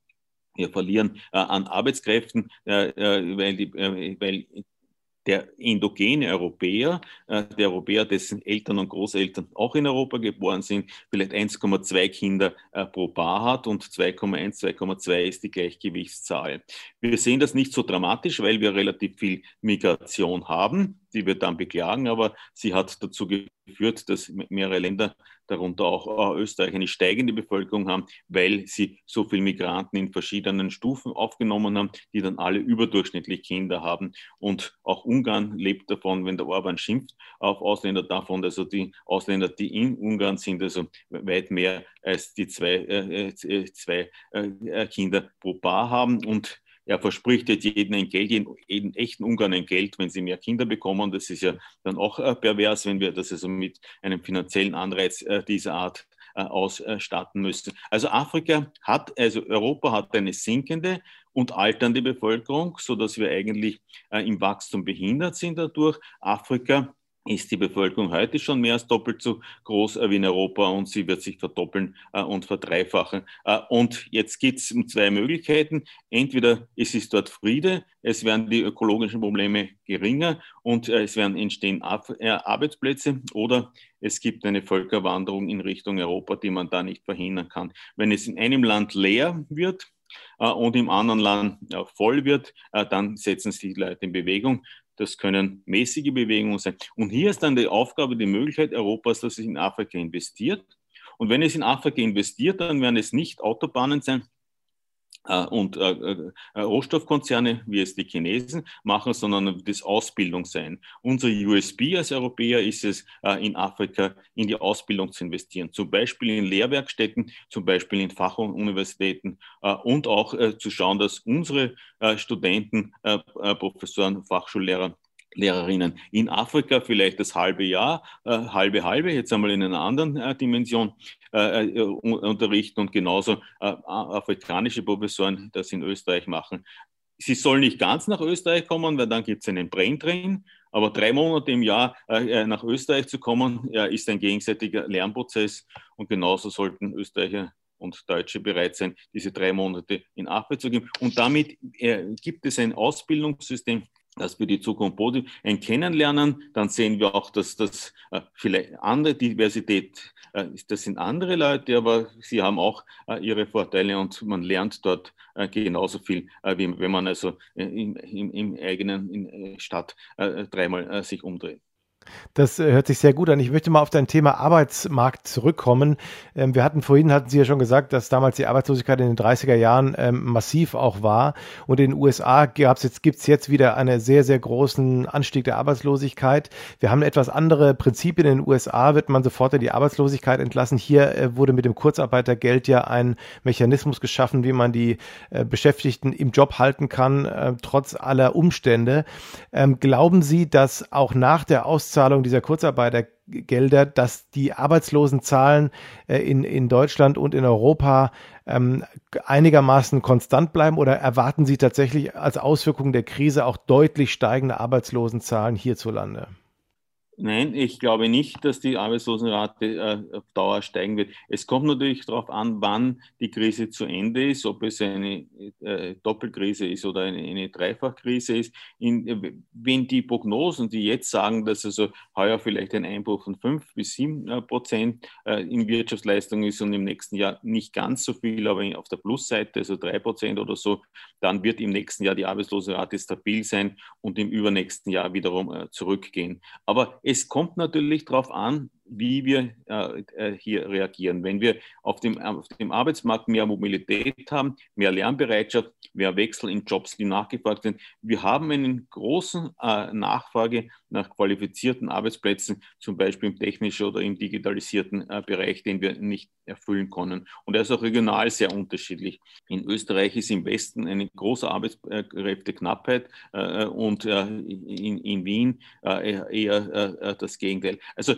Wir verlieren äh, an Arbeitskräften, äh, äh weil, die, äh, weil der endogene Europäer, äh, der Europäer, dessen Eltern und Großeltern auch in Europa geboren sind, vielleicht 1,2 Kinder äh, pro Paar hat und 2,1, 2,2 ist die Gleichgewichtszahl. Wir sehen das nicht so dramatisch, weil wir relativ viel Migration haben die wir dann beklagen, aber sie hat dazu geführt, dass mehrere Länder, darunter auch Österreich, eine steigende Bevölkerung haben, weil sie so viele Migranten in verschiedenen Stufen aufgenommen haben, die dann alle überdurchschnittlich Kinder haben. Und auch Ungarn lebt davon, wenn der Orban schimpft auf Ausländer davon, also die Ausländer, die in Ungarn sind, also weit mehr als die zwei, äh, äh zwei äh, Kinder pro Paar haben. Und er verspricht jetzt jedem ein Geld, jeden, jeden echten Ungarn ein Geld, wenn sie mehr Kinder bekommen. Das ist ja dann auch äh, pervers, wenn wir das also mit einem finanziellen Anreiz äh, dieser Art äh, ausstatten müssen. Also Afrika hat, also Europa hat eine sinkende und alternde Bevölkerung, so dass wir eigentlich im Wachstum behindert sind dadurch. Afrika ist die Bevölkerung heute schon mehr als doppelt so groß äh, wie in Europa und sie wird sich verdoppeln äh, und verdreifachen. Äh, und jetzt geht es zwei Möglichkeiten. Entweder es ist dort Friede, es werden die ökologischen Probleme geringer und es werden entstehen Arbeitsplätze oder es gibt eine Völkerwanderung in Richtung Europa, die man da nicht verhindern kann. Wenn es in einem Land leer wird, und im anderen Land voll wird, dann setzen sich die Leute in Bewegung. Das können mäßige Bewegungen sein. Und hier ist dann die Aufgabe, die Möglichkeit Europas, dass es in Afrika investiert. Und wenn es in Afrika investiert, dann werden es nicht Autobahnen sein, und äh, äh, Rohstoffkonzerne, wie es die Chinesen machen, sondern das Ausbildung sein. Unser USB als Europäer ist es, in Afrika in die Ausbildung zu investieren, zum Beispiel in Lehrwerkstätten, zum Beispiel in Fachuniversitäten und auch zu schauen, dass unsere Studenten, Professoren, Fachschullehrer Lehrerinnen in Afrika vielleicht das halbe Jahr, äh, halbe halbe, jetzt einmal in einer anderen äh, Dimension äh, unterrichten und genauso afrikanische Professoren das in Österreich machen. Sie sollen nicht ganz nach Österreich kommen, weil dann gibt es einen Brain aber drei Monate im Jahr nach Österreich zu kommen, ist ein gegenseitiger Lernprozess und genauso sollten Österreicher und Deutsche bereit sein, diese drei Monate in Afrika zu geben. Und damit gibt es ein Ausbildungssystem, dass wir die Zukunft positiv Kennenlernen, dann sehen wir auch, dass das äh, vielleicht andere Diversität, äh, das sind andere Leute, aber sie haben auch äh, ihre Vorteile und man lernt dort äh, genauso viel, äh, wie wenn man also äh, im, im, im eigenen in, Stadt dreimal sich umdreht. Das äh, hört sich sehr gut an. Ich möchte mal auf dein Thema Arbeitsmarkt zurückkommen. Ähm, wir hatten vorhin, hatten Sie ja schon gesagt, dass damals die Arbeitslosigkeit in den 30er Jahren ähm, massiv auch war. Und in den USA jetzt, gibt's jetzt wieder einen sehr, sehr großen Anstieg der Arbeitslosigkeit. Wir haben etwas andere Prinzipien. In den USA wird man sofort in die Arbeitslosigkeit entlassen. Hier äh, wurde mit dem Kurzarbeitergeld ja ein Mechanismus geschaffen, wie man die äh, Beschäftigten im Job halten kann, trotz aller Umstände. Ähm, glauben Sie, dass auch nach der Aus Auszahlung dieser Kurzarbeitergelder, dass die Arbeitslosenzahlen äh, in, in Deutschland und in Europa ähm, einigermaßen konstant bleiben oder erwarten Sie tatsächlich als Auswirkung der Krise auch deutlich steigende Arbeitslosenzahlen hierzulande? Nein, ich glaube nicht, dass die Arbeitslosenrate äh, auf Dauer steigen wird. Es kommt natürlich darauf an, wann die Krise zu Ende ist, ob es eine äh, Doppelkrise ist oder eine, eine Dreifachkrise ist. In, wenn die Prognosen, die jetzt sagen, dass also heuer vielleicht ein Einbruch von fünf bis sieben äh, Prozent äh, in Wirtschaftsleistung ist und im nächsten Jahr nicht ganz so viel, aber auf der Plusseite, also drei Prozent oder so, dann wird im nächsten Jahr die Arbeitslosenrate stabil sein und im übernächsten Jahr wiederum äh, zurückgehen. Aber es kommt natürlich darauf an, wie wir äh, äh, hier reagieren. Wenn wir auf dem, auf dem Arbeitsmarkt mehr Mobilität haben, mehr Lernbereitschaft, mehr Wechsel in Jobs, die nachgefragt sind. Wir haben eine große äh, Nachfrage nach qualifizierten Arbeitsplätzen, zum Beispiel im technischen oder im digitalisierten äh, Bereich, den wir nicht erfüllen können. Und er ist auch regional sehr unterschiedlich. In Österreich ist im Westen eine große Arbeitskräfteknappheit äh, und äh, in, in Wien eher das Gegenteil. Also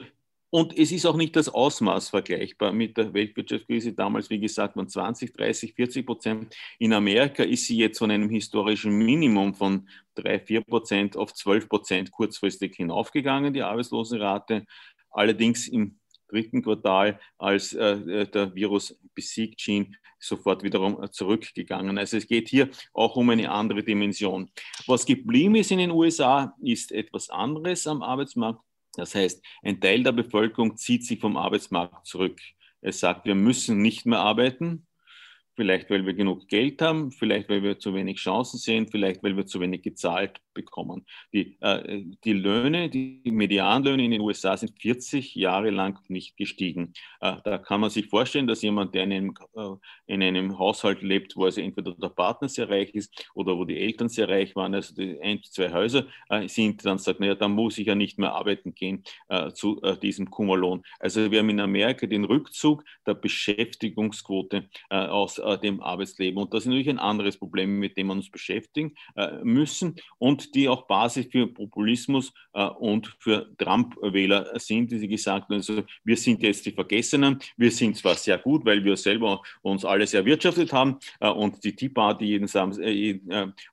und es ist auch nicht das Ausmaß vergleichbar mit der Weltwirtschaftskrise. Damals, wie gesagt, waren 20, 30, 40 Prozent. In Amerika ist sie jetzt von einem historischen Minimum von 3, 4 Prozent auf 12 Prozent kurzfristig hinaufgegangen, die Arbeitslosenrate. Allerdings im dritten Quartal, als äh, der Virus besiegt schien, sofort wiederum zurückgegangen. Also es geht hier auch um eine andere Dimension. Was geblieben ist in den USA, ist etwas anderes am Arbeitsmarkt. Das heißt, ein Teil der Bevölkerung zieht sich vom Arbeitsmarkt zurück. Es sagt, wir müssen nicht mehr arbeiten, Vielleicht, weil wir genug Geld haben, vielleicht, weil wir zu wenig Chancen sehen, vielleicht, weil wir zu wenig gezahlt bekommen. Die, äh, die Löhne, die Medianlöhne in den USA sind 40 Jahre lang nicht gestiegen. Äh, da kann man sich vorstellen, dass jemand, der in einem, äh, in einem Haushalt lebt, wo also entweder der Partner sehr reich ist oder wo die Eltern sehr reich waren, also die ein, zwei Häuser äh, sind, dann sagt, naja, dann muss ich ja nicht mehr arbeiten gehen äh, zu äh, diesem Kummerlohn. Also wir haben in Amerika den Rückzug der Beschäftigungsquote aus äh, dem Arbeitsleben. Und das ist natürlich ein anderes Problem, mit dem wir uns beschäftigen äh, müssen und die auch Basis für Populismus äh, und für Trump-Wähler sind, die sie gesagt haben, also wir sind jetzt die Vergessenen, wir sind zwar sehr gut, weil wir selber uns alles erwirtschaftet haben äh, und die Tea Party jeden Samstag äh,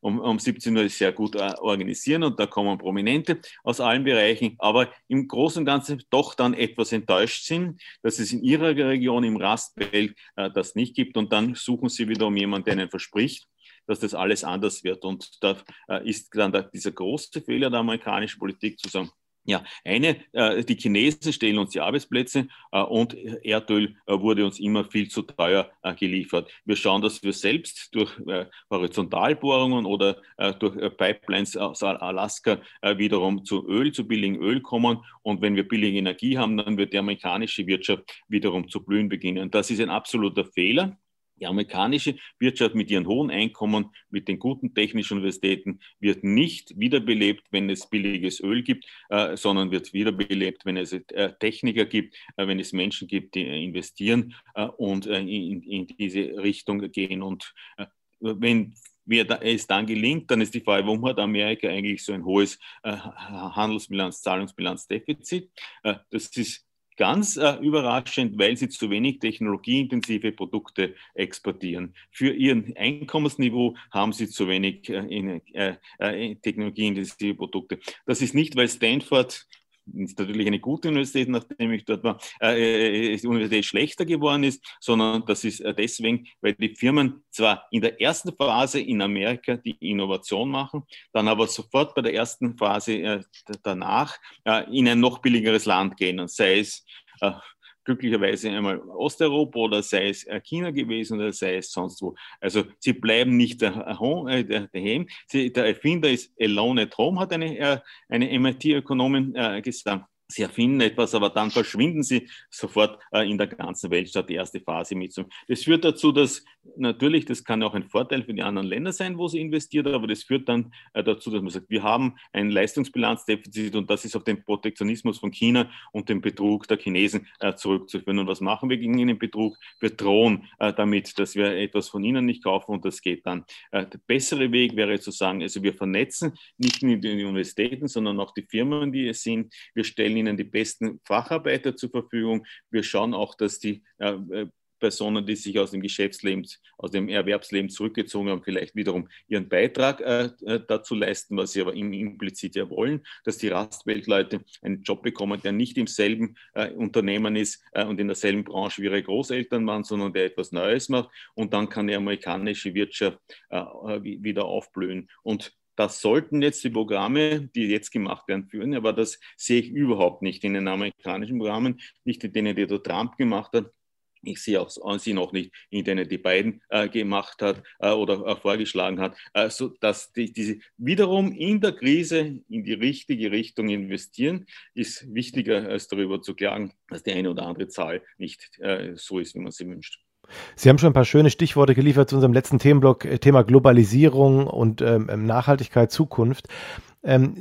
um, um 17 Uhr sehr gut organisieren und da kommen Prominente aus allen Bereichen, aber im Großen und Ganzen doch dann etwas enttäuscht sind, dass es in ihrer Region im Rastfeld das nicht gibt. Und dann suchen sie wiederum jemanden, der ihnen verspricht, dass das alles anders wird. Und da äh, ist dann dieser große Fehler der amerikanischen Politik zu sagen, ja, eine, äh, die Chinesen stellen uns die Arbeitsplätze äh, und Erdöl äh, wurde uns immer viel zu teuer äh, geliefert. Wir schauen, dass wir selbst durch äh, Horizontalbohrungen oder durch Pipelines aus Alaska wiederum zu Öl, zu billigem Öl kommen. Und wenn wir billige Energie haben, dann wird die amerikanische Wirtschaft wiederum zu blühen beginnen. Das ist ein absoluter Fehler. Die amerikanische Wirtschaft mit ihren hohen Einkommen, mit den guten technischen Universitäten wird nicht wiederbelebt, wenn es billiges Öl gibt, äh, sondern wird wiederbelebt, wenn es äh, Techniker gibt, äh, wenn es Menschen gibt, die äh, investieren äh, und äh, in, in, diese Richtung gehen. Und wenn mir es dann gelingt, dann ist die Frage, warum hat Amerika eigentlich so ein hohes Handelsbilanz, Zahlungsbilanzdefizit? das ist ganz äh, überraschend, weil sie zu wenig technologieintensive Produkte exportieren. Für ihren Einkommensniveau haben sie zu wenig äh, in, äh, äh technologieintensive Produkte. Das ist nicht, weil Stanford ist natürlich eine gute Universität, nachdem ich dort war, äh, äh, die Universität schlechter geworden ist, sondern das ist äh, deswegen, weil die Firmen zwar in der ersten Phase in Amerika die Innovation machen, dann aber sofort bei der ersten Phase äh, danach äh, in ein noch billigeres Land gehen, sei es äh, glücklicherweise einmal Osteuropa oder sei es äh, China gewesen oder sei es sonst wo. Also sie bleiben nicht daheim. Der Erfinder ist alone at home, hat eine, äh, eine MIT-Ökonomin äh, gesagt sie erfinden etwas, aber dann verschwinden sie sofort äh, in der ganzen Welt, statt die erste Phase mitzunehmen. Das führt dazu, dass natürlich, das kann auch ein Vorteil für die anderen Länder sein, wo sie investiert, aber das führt dann äh, dazu, dass man sagt, wir haben ein Leistungsbilanzdefizit und das ist auf den Protektionismus von China und den Betrug der Chinesen äh, zurückzuführen. Und was machen wir gegen den Betrug? Wir drohen äh, damit, dass wir etwas von ihnen nicht kaufen und das geht dann. Äh, der bessere Weg wäre zu sagen, also wir vernetzen nicht nur die Universitäten, sondern auch die Firmen, die es sind. Wir stellen ihnen die besten Facharbeiter zur Verfügung. Wir schauen auch, dass die äh, äh, Personen, die sich aus dem Geschäftsleben, aus dem Erwerbsleben zurückgezogen haben, vielleicht wiederum ihren Beitrag äh, äh dazu leisten, was sie aber implizit ja wollen, dass die Rastweltleute einen Job bekommen, der nicht im selben äh, Unternehmen ist äh, und in derselben Branche wie ihre Großeltern waren, sondern der etwas Neues macht und dann kann die amerikanische Wirtschaft wieder aufblühen. Und das sollten jetzt die Programme, die jetzt gemacht werden, führen, aber das sehe ich überhaupt nicht in den amerikanischen Programmen, nicht in denen, die der Trump gemacht hat. Ich sehe auch sie noch nicht, in denen die Biden äh, gemacht hat äh, oder äh, vorgeschlagen hat, äh, so dass die, diese wiederum in der Krise in die richtige Richtung investieren, ist wichtiger als darüber zu klagen, dass die eine oder andere Zahl nicht äh, so ist, wie man sie wünscht. Sie haben schon ein paar schöne Stichworte geliefert zu unserem letzten Themenblock, äh, Thema Globalisierung und ähm, ähm, Nachhaltigkeit, Zukunft. Ähm,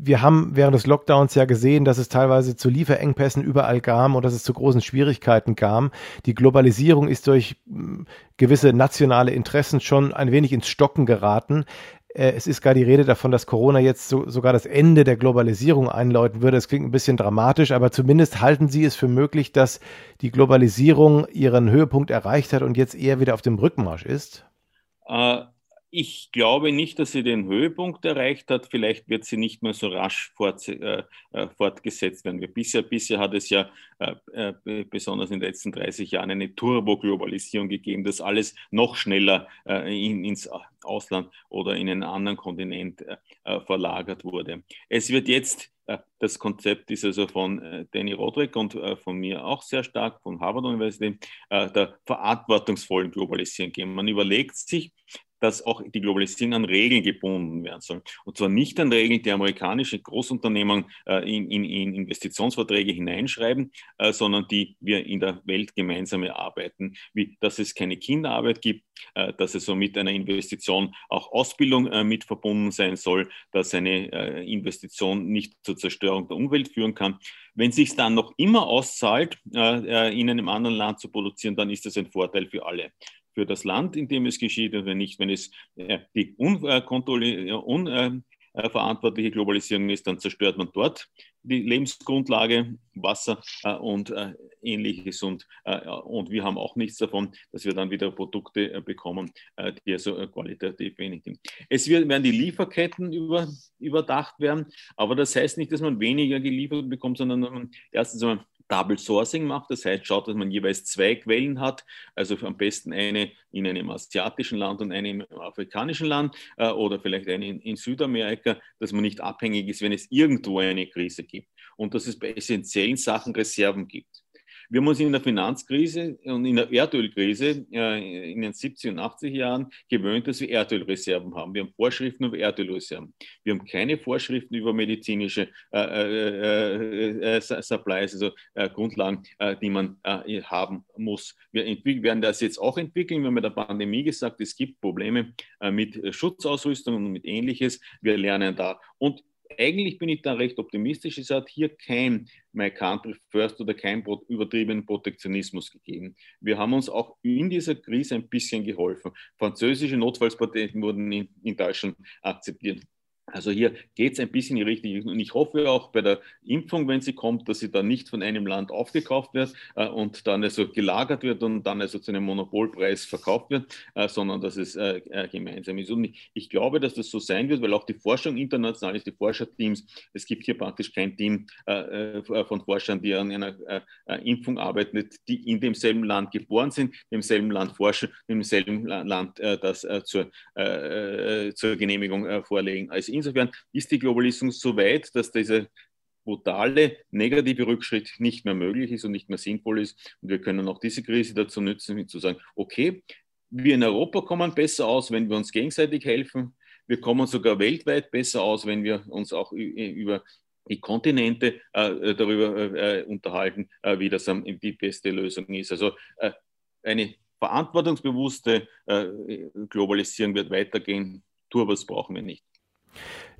wir haben während des Lockdowns ja gesehen, dass es teilweise zu Lieferengpässen überall kam und dass es zu großen Schwierigkeiten kam. Die Globalisierung ist durch gewisse nationale Interessen schon ein wenig ins Stocken geraten. Äh, es ist gar die Rede davon, dass Corona jetzt so, sogar das Ende der Globalisierung einläuten würde. Das klingt ein bisschen dramatisch, aber zumindest halten Sie es für möglich, dass die Globalisierung ihren Höhepunkt erreicht hat und jetzt eher wieder auf dem Rückmarsch ist? Äh, ich glaube nicht, dass sie den Höhepunkt erreicht hat. Vielleicht wird sie nicht mehr so rasch fort, äh, äh fortgesetzt werden. Bisher, bisher hat es ja äh, äh, besonders in den letzten 30 Jahren eine Turbo-Globalisierung gegeben, dass alles noch schneller äh, in, ins Ausland oder in einen anderen Kontinent äh, verlagert wurde. Es wird jetzt das Konzept ist also von Danny Roderick und von mir auch sehr stark, von Harvard University, der verantwortungsvollen Globalisierung geben. Man überlegt sich, dass auch die Globalisierung an Regeln gebunden werden soll. Und zwar nicht an Regeln, die amerikanische Großunternehmen äh, in, in, in, Investitionsverträge hineinschreiben, äh, sondern die wir in der Welt gemeinsam erarbeiten, wie dass es keine Kinderarbeit gibt, äh, dass es so mit einer Investition auch Ausbildung äh, mit verbunden sein soll, dass eine äh, Investition nicht zur Zerstörung der Umwelt führen kann. Wenn sich dann noch immer auszahlt, äh, in einem anderen Land zu produzieren, dann ist das ein Vorteil für alle für das Land, in dem es geschieht, und wenn nicht, wenn es äh, die äh, verantwortliche Globalisierung ist, dann zerstört man dort die Lebensgrundlage, Wasser äh, und äh, ähnliches. Und, und wir haben auch nichts davon, dass wir dann wieder Produkte bekommen, die also qualitativ wenig sind. Es werden die Lieferketten über, überdacht werden, aber das heißt nicht, dass man weniger geliefert bekommt, sondern erstens einmal Double Sourcing macht. Das heißt, schaut, dass man jeweils zwei Quellen hat, also am besten eine in einem asiatischen Land und eine im afrikanischen Land äh, oder vielleicht eine in, in, Südamerika, dass man nicht abhängig ist, wenn es irgendwo eine Krise gibt und dass es bei essentiellen Sachen Reserven gibt. Wir haben uns in der Finanzkrise und in der Erdölkrise äh, in den 70 und 80 Jahren gewöhnt, dass wir Erdölreserven haben. Wir haben Vorschriften über Erdölreserven. Wir haben keine Vorschriften über medizinische äh, äh, äh Supplies, also äh, Grundlagen, äh, die man haben muss. Wir werden das jetzt auch entwickeln. Wir haben mit der Pandemie gesagt, es gibt Probleme mit Schutzausrüstung und mit Ähnliches. Wir lernen da. Und eigentlich bin ich da recht optimistisch. Es hat hier kein My Country First oder kein übertriebenen Protektionismus gegeben. Wir haben uns auch in dieser Krise ein bisschen geholfen. Französische Notfallspatenten wurden in, in Deutschland akzeptiert. Also hier geht es ein bisschen in die richtige Richtung. Und ich hoffe auch bei der Impfung, wenn sie kommt, dass sie dann nicht von einem Land aufgekauft wird äh, und dann also gelagert wird und dann also zu einem Monopolpreis verkauft wird, äh, sondern dass es äh, äh gemeinsam ist. Und ich, ich, glaube, dass das so sein wird, weil auch die Forschung international ist, die Forscherteams, es gibt hier praktisch kein Team äh, äh, von Forschern, die an einer Impfung arbeiten, die in demselben Land geboren sind, im selben Land forschen, im selben Land das zur, zur Genehmigung vorlegen. Also insofern ist die Globalisierung so weit, dass dieser brutale negative Rückschritt nicht mehr möglich ist und nicht mehr sinnvoll ist. Und wir können auch diese Krise dazu nutzen, zu sagen, okay, wir in Europa kommen besser aus, wenn wir uns gegenseitig helfen. Wir kommen sogar weltweit besser aus, wenn wir uns auch über die Kontinente äh, darüber äh, unterhalten, äh, wie das die beste Lösung ist. Also äh, eine verantwortungsbewusste äh, Globalisierung wird weitergehen. Turbos brauchen wir nicht.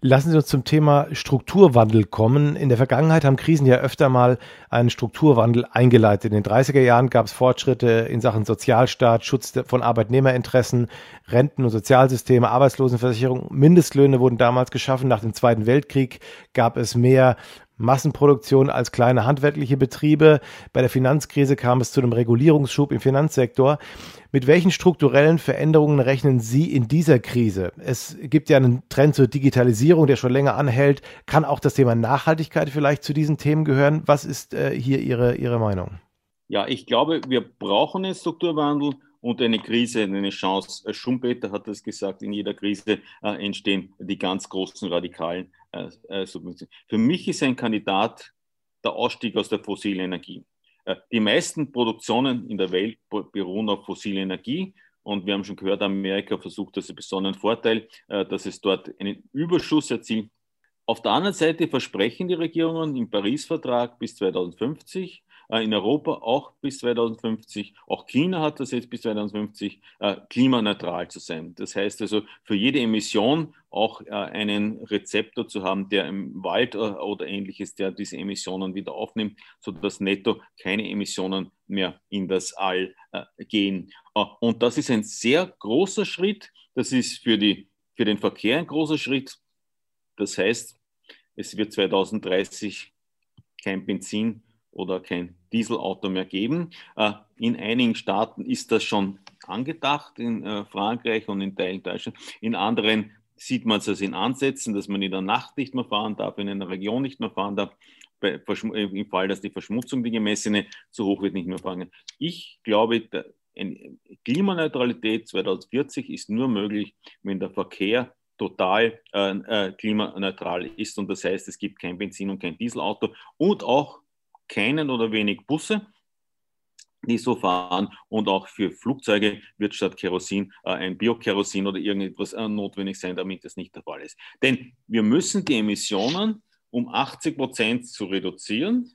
Lassen Sie uns zum Thema Strukturwandel kommen. In der Vergangenheit haben Krisen ja öfter mal einen Strukturwandel eingeleitet. In den 30er Jahren gab es Fortschritte in Sachen Sozialstaat, Schutz von Arbeitnehmerinteressen, Renten- und Sozialsysteme, Arbeitslosenversicherung. Mindestlöhne wurden damals geschaffen. Nach dem Zweiten Weltkrieg gab es mehr Massenproduktion als kleine handwerkliche Betriebe. Bei der Finanzkrise kam es zu einem Regulierungsschub im Finanzsektor. Mit welchen strukturellen Veränderungen rechnen Sie in dieser Krise? Es gibt ja einen Trend zur Digitalisierung, der schon länger anhält. Kann auch das Thema Nachhaltigkeit vielleicht zu diesen Themen gehören? Was ist äh, hier Ihre, Ihre Meinung? Ja, ich glaube, wir brauchen einen Strukturwandel und eine Krise, eine Chance. Schumpeter hat das gesagt, in jeder Krise äh, entstehen die ganz großen radikalen äh, äh. Für mich ist ein Kandidat der Ausstieg aus der fossilen Energie. Äh, die meisten Produktionen in der Welt beruhen auf fossiler Energie. Und wir haben schon gehört, Amerika versucht das besonderen Vorteil, äh, dass es dort einen Überschuss erzielt. Auf der anderen Seite versprechen die Regierungen im Paris-Vertrag bis 2050 äh, in Europa auch bis 2050, auch China hat das jetzt bis 2050, äh, klimaneutral zu sein. Das heißt also, für jede Emission auch äh, einen Rezeptor zu haben, der im Wald oder ähnliches, der diese Emissionen wieder aufnimmt, sodass netto keine Emissionen mehr in das All gehen. Und das ist ein sehr großer Schritt. Das ist für, die, für den Verkehr ein großer Schritt. Das heißt, es wird 2030 kein Benzin oder kein Dieselauto mehr geben. Äh, in einigen Staaten ist das schon angedacht, in äh, Frankreich und in Teilen Deutschland. In anderen sieht man es in Ansätzen, dass man in der Nacht nicht mehr fahren darf, in einer Region nicht mehr fahren darf. Im Fall, dass die Verschmutzung, die gemessene, zu hoch wird, nicht mehr fahren. Ich glaube, Klimaneutralität 2040 ist nur möglich, wenn der Verkehr total äh, äh, klimaneutral ist. Und das heißt, es gibt kein Benzin und kein Dieselauto und auch keinen oder wenig Busse, die so fahren. Und auch für Flugzeuge wird statt Kerosin äh, ein Biokerosin oder irgendetwas äh, notwendig sein, damit das nicht der Fall ist. Denn wir müssen die Emissionen um 80 Prozent zu reduzieren.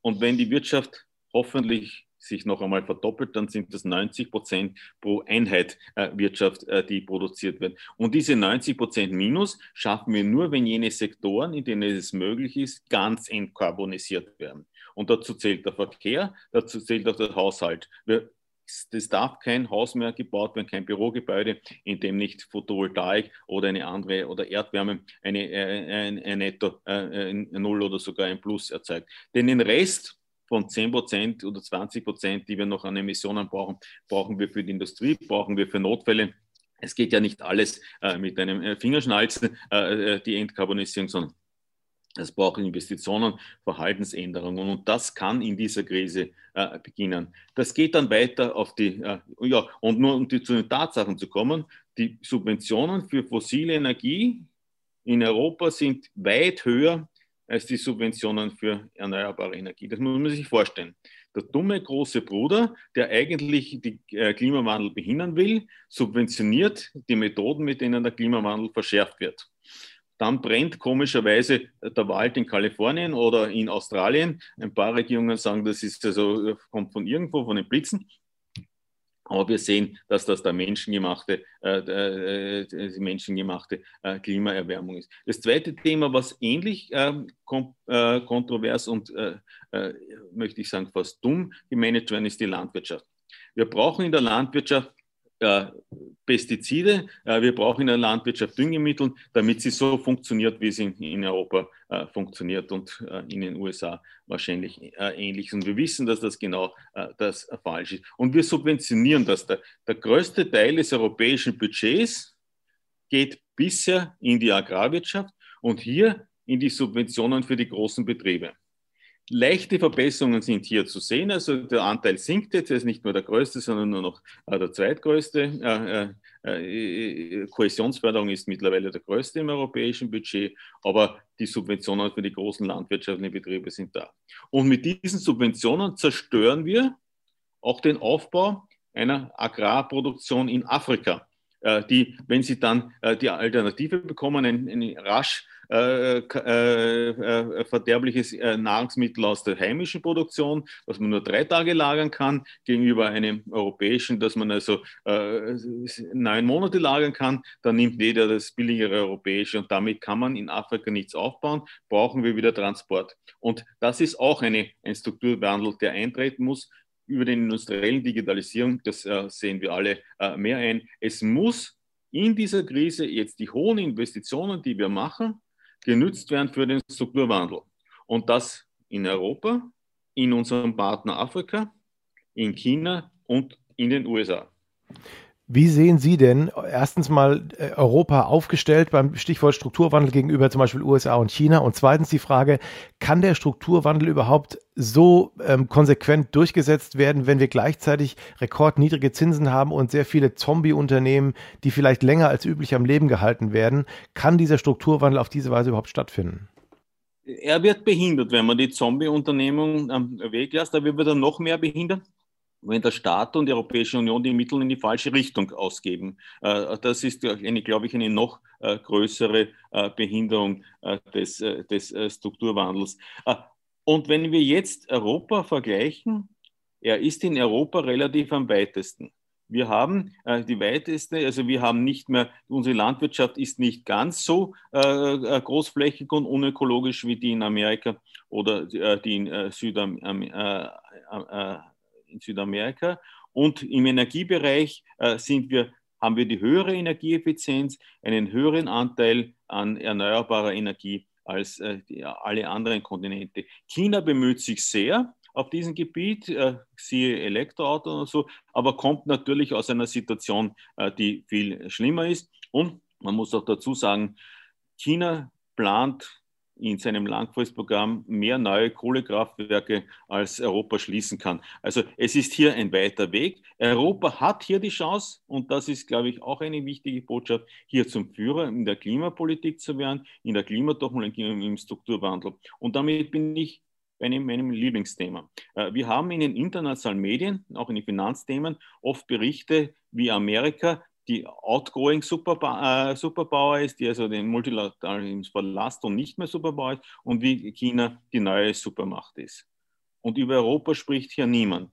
Und wenn die Wirtschaft hoffentlich sich noch einmal verdoppelt, dann sind das 90 Prozent pro Einheit äh, Wirtschaft, äh, die produziert wird. Und diese 90 Prozent Minus schaffen wir nur, wenn jene Sektoren, in denen es möglich ist, ganz entkarbonisiert werden. Und dazu zählt der Verkehr, dazu zählt auch der Haushalt. Wir es darf kein Haus mehr gebaut werden, kein Bürogebäude, in dem nicht Photovoltaik oder eine andere oder Erdwärme eine, äh, ein, ein Netto, äh, ein Null oder sogar ein Plus erzeugt. Denn den Rest von 10 Prozent oder 20 Prozent, die wir noch an Emissionen brauchen, brauchen wir für die Industrie, brauchen wir für Notfälle. Es geht ja nicht alles äh, mit einem Fingerschnalzen, die Entkarbonisierung, sondern es braucht Investitionen, Verhaltensänderungen und das kann in dieser Krise äh, beginnen. Das geht dann weiter auf die, äh, ja, und nur um die, zu den Tatsachen zu kommen, die Subventionen für fossile Energie in Europa sind weit höher als die Subventionen für erneuerbare Energie. Das muss man sich vorstellen. Der dumme große Bruder, der eigentlich den äh, Klimawandel behindern will, subventioniert die Methoden, mit denen der Klimawandel verschärft wird dann brennt komischerweise der Wald in Kalifornien oder in Australien. Ein paar Regierungen sagen, das ist also, kommt von irgendwo, von den Blitzen. Aber wir sehen, dass das der menschengemachte, äh, äh, die menschengemachte äh, Klimaerwärmung ist. Das zweite Thema, was ähnlich ähm, kom äh, kontrovers und, äh, äh, möchte ich sagen, fast dumm gemanagt werden, ist die Landwirtschaft. Wir brauchen in der Landwirtschaft äh, Pestizide, äh, wir brauchen in der Landwirtschaft Düngemittel, damit sie so funktioniert, wie sie in, in Europa äh, funktioniert und äh, in den USA wahrscheinlich äh, ähnlich. Und wir wissen, dass das genau äh, das falsch ist. Und wir subventionieren das. Der, der größte Teil des europäischen Budgets geht bisher in die Agrarwirtschaft und hier in die Subventionen für die großen Betriebe. Leichte Verbesserungen sind hier zu sehen. Also der Anteil sinkt jetzt, er ist nicht nur der größte, sondern nur noch äh, der zweitgrößte. Äh, äh, Kohäsionsförderung ist mittlerweile der größte im europäischen Budget, aber die Subventionen für die großen landwirtschaftlichen Betriebe sind da. Und mit diesen Subventionen zerstören wir auch den Aufbau einer Agrarproduktion in Afrika, die, wenn sie dann die Alternative bekommen, ein rasch äh, äh, äh, verderbliches äh, Nahrungsmittel aus der heimischen Produktion, was man nur drei Tage lagern kann, gegenüber einem europäischen, das man also äh, neun Monate lagern kann, dann nimmt jeder das billigere europäische und damit kann man in Afrika nichts aufbauen, brauchen wir wieder Transport. Und das ist auch eine, ein Strukturwandel, der eintreten muss über den industriellen Digitalisierung, das äh, sehen wir alle äh, mehr ein. Es muss in dieser Krise jetzt die hohen Investitionen, die wir machen, genützt werden für den Strukturwandel. Und das in Europa, in unserem Partner Afrika, in China und in den USA. Wie sehen Sie denn erstens mal äh, Europa aufgestellt beim Stichwort Strukturwandel gegenüber zum Beispiel USA und China? Und zweitens die Frage, kann der Strukturwandel überhaupt so ähm, konsequent durchgesetzt werden, wenn wir gleichzeitig rekordniedrige Zinsen haben und sehr viele Zombie-Unternehmen, die vielleicht länger als üblich am Leben gehalten werden? Kann dieser Strukturwandel auf diese Weise überhaupt stattfinden? Er wird behindert, wenn man die Zombie-Unternehmung am Weg lässt, aber wird er noch mehr behindert wenn der Staat und die Europäische Union die Mittel in die falsche Richtung ausgeben. Äh, das ist, eine, glaube ich, eine noch äh, größere äh, Behinderung des, des Strukturwandels. Und wenn wir jetzt Europa vergleichen, er ist in Europa relativ am weitesten. Wir haben äh, die weiteste, also wir haben nicht mehr, unsere Landwirtschaft ist nicht ganz so äh, großflächig und unökologisch wie die in Amerika oder die in Südamerika in Südamerika. Und im Energiebereich äh, sind wir, haben wir die höhere Energieeffizienz, einen höheren Anteil an erneuerbarer Energie als äh, alle anderen Kontinente. China bemüht sich sehr auf diesem Gebiet, äh, siehe Elektroauto und so, aber kommt natürlich aus einer Situation, äh, die viel schlimmer ist. Und man muss auch dazu sagen, China plant in seinem Langfristprogramm mehr neue Kohlekraftwerke als Europa schließen kann. Also es ist hier ein weiter Weg. Europa hat hier die Chance, und das ist, glaube ich, auch eine wichtige Botschaft, hier zum Führer in der Klimapolitik zu werden, in der Klimatechnologie und im Strukturwandel. Und damit bin ich bei einem, meinem Lieblingsthema. Äh, wir haben in den internationalen Medien, auch in den Finanzthemen, oft Berichte, wie Amerika die outgoing Superba äh, Superpower ist, die also den Multilateralismus verlasst und nicht mehr Superpower ist, und wie China die neue Supermacht ist. Und über Europa spricht hier niemand.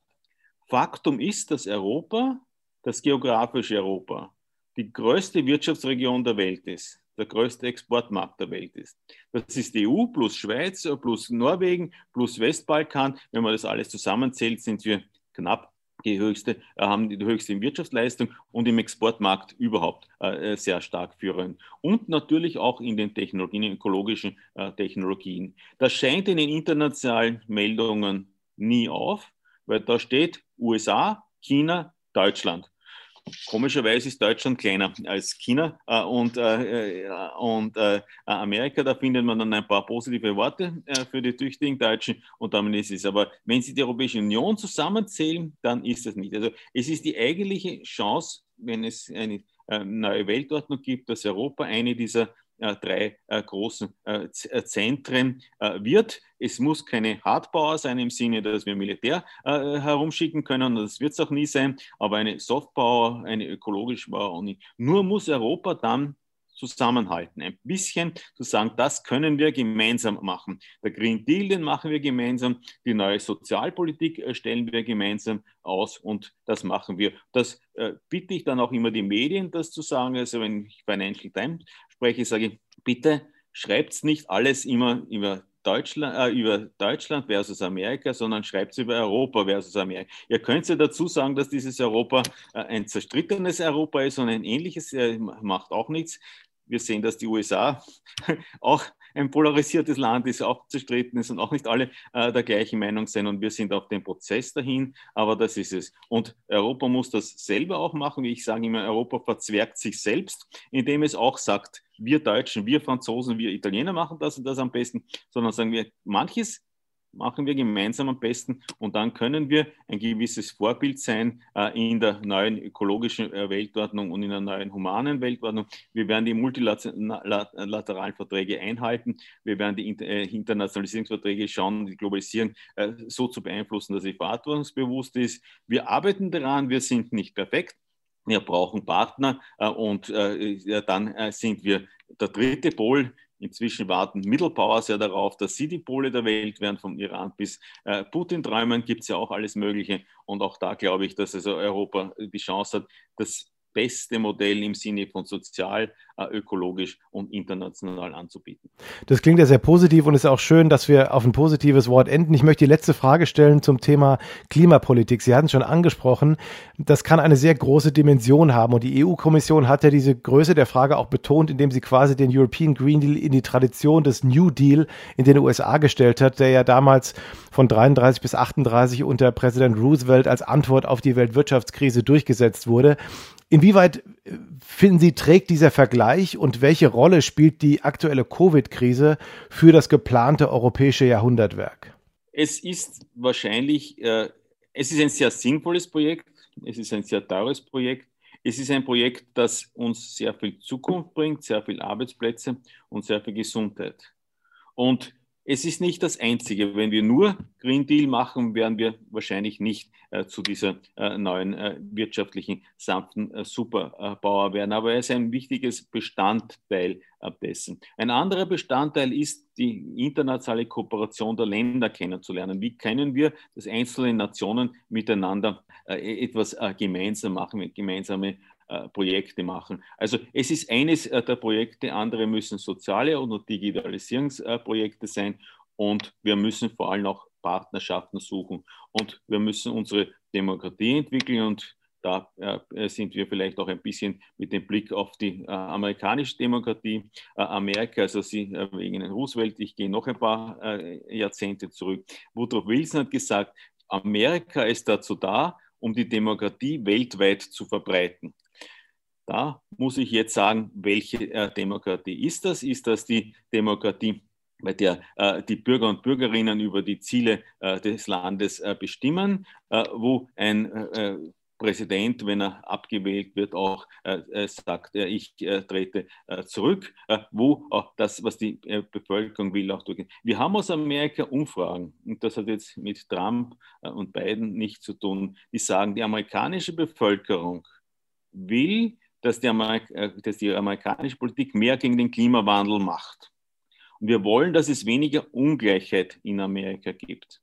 Faktum ist, dass Europa, das geografische Europa, die größte Wirtschaftsregion der Welt ist, der größte Exportmarkt der Welt ist. Das ist EU plus Schweiz plus Norwegen plus Westbalkan. Wenn man das alles zusammenzählt, sind wir knapp die höchste, äh, haben die höchste Wirtschaftsleistung und im Exportmarkt überhaupt äh, sehr stark führen. Und natürlich auch in den Technologien, in ökologischen äh, Technologien. Das scheint in den internationalen Meldungen nie auf, weil da steht USA, China, Deutschland. Komischerweise ist Deutschland kleiner als China äh, und, äh, äh und äh, Amerika. Da findet man dann ein paar positive Worte äh, für die tüchtigen Deutschen und damit ist es. Aber wenn Sie die Europäische Union zusammenzählen, dann ist das nicht. Also es ist die eigentliche Chance, wenn es eine äh, neue Weltordnung gibt, dass Europa eine dieser drei äh, großen äh, Zentren wird. Es muss keine Hardpower sein im Sinne, dass wir Militär herumschicken können, das wird es auch nie sein, aber eine Softpower, eine ökologische Power auch nicht. Nur muss Europa dann zusammenhalten, ein bisschen zu sagen, das können wir gemeinsam machen. Der Green Deal, den machen wir gemeinsam, die neue Sozialpolitik stellen wir gemeinsam aus und das machen wir. Das äh, bitte ich dann auch immer die Medien, das zu sagen. Also wenn ich Financial Times spreche, sage ich, bitte schreibt nicht alles immer über Deutschland, äh, über Deutschland versus Amerika, sondern schreibt es über Europa versus Amerika. Ihr könnt ja dazu sagen, dass dieses Europa äh, ein zerstrittenes Europa ist und ein ähnliches äh, macht auch nichts. Wir sehen, dass die USA auch ein polarisiertes Land ist, auch zerstritten ist und auch nicht alle äh, der gleichen Meinung sind. Und wir sind auf dem Prozess dahin, aber das ist es. Und Europa muss das selber auch machen. Wie ich sage immer, Europa verzwergt sich selbst, indem es auch sagt, wir Deutschen, wir Franzosen, wir Italiener machen das und das am besten, sondern sagen wir, manches machen wir gemeinsam am besten und dann können wir ein gewisses Vorbild sein äh, in der neuen ökologischen äh, Weltordnung und in der neuen humanen Weltordnung. Wir werden die multilateralen Verträge einhalten. Wir werden die äh, Internationalisierungsverträge schauen, die Globalisierung äh, so zu beeinflussen, dass sie verantwortungsbewusst ist. Wir arbeiten daran, wir sind nicht perfekt. Wir brauchen Partner äh, und äh, dann sind wir der dritte Pol Inzwischen warten Mittelpowers ja darauf, dass sie die Pole der Welt werden, vom Iran bis äh, Putin träumen, gibt es ja auch alles Mögliche. Und auch da glaube ich, dass also Europa die Chance hat, das beste Modell im Sinne von sozial, äh, ökologisch und international anzubieten. Das klingt ja sehr positiv und ist auch schön, dass wir auf ein positives Wort enden. Ich möchte die letzte Frage stellen zum Thema Klimapolitik. Sie hatten es schon angesprochen. Das kann eine sehr große Dimension haben und die EU-Kommission hat ja diese Größe der Frage auch betont, indem sie quasi den European Green Deal in die Tradition des New Deal in den USA gestellt hat, der ja damals von 33 bis 38 unter Präsident Roosevelt als Antwort auf die Weltwirtschaftskrise durchgesetzt wurde. Inwieweit äh, finden Sie, trägt dieser Vergleich und welche Rolle spielt die aktuelle Covid-Krise für das geplante europäische Jahrhundertwerk? Es ist wahrscheinlich, äh, es ist ein sehr sinnvolles Projekt, es ist ein sehr teures Projekt, es ist ein Projekt, das uns sehr viel Zukunft bringt, sehr viel Arbeitsplätze und sehr viel Gesundheit. Und es ist nicht das Einzige. Wenn wir nur Green Deal machen, werden wir wahrscheinlich nicht äh, zu dieser äh, neuen äh, wirtschaftlichen, sanften äh, Superbauer werden. Aber er ist ein wichtiges Bestandteil äh, dessen. Ein anderer Bestandteil ist die internationale Kooperation der Länder kennenzulernen. Wie können wir, dass einzelne Nationen miteinander äh, etwas gemeinsam machen, gemeinsame Projekte machen. Also es ist eines äh, der Projekte, andere müssen soziale oder Digitalisierungsprojekte sein und wir müssen vor allem auch Partnerschaften suchen und wir müssen unsere Demokratie entwickeln und da äh, sind wir vielleicht auch ein bisschen mit dem Blick auf die äh, amerikanische Demokratie. Äh, Amerika, also Sie wegen Roosevelt, ich gehe noch ein paar Jahrzehnte zurück. Woodrow Wilson hat gesagt, Amerika ist dazu da, um die Demokratie weltweit zu verbreiten. Da muss ich jetzt sagen, welche äh, Demokratie ist das? Ist das die Demokratie, bei der äh, die Bürger und Bürgerinnen über die Ziele äh, des Landes äh, bestimmen, äh, wo ein äh, Präsident, wenn er abgewählt wird, auch sagt, ich trete zurück, wo auch das, was die Bevölkerung will, auch durchgeht. Wir haben aus Amerika Umfragen, und das hat jetzt mit Trump und Biden nichts zu tun, die sagen, die amerikanische Bevölkerung will dass die, Amerik äh, dass die amerikanische Politik mehr gegen den Klimawandel macht. Und wir wollen, dass es weniger Ungleichheit in Amerika gibt.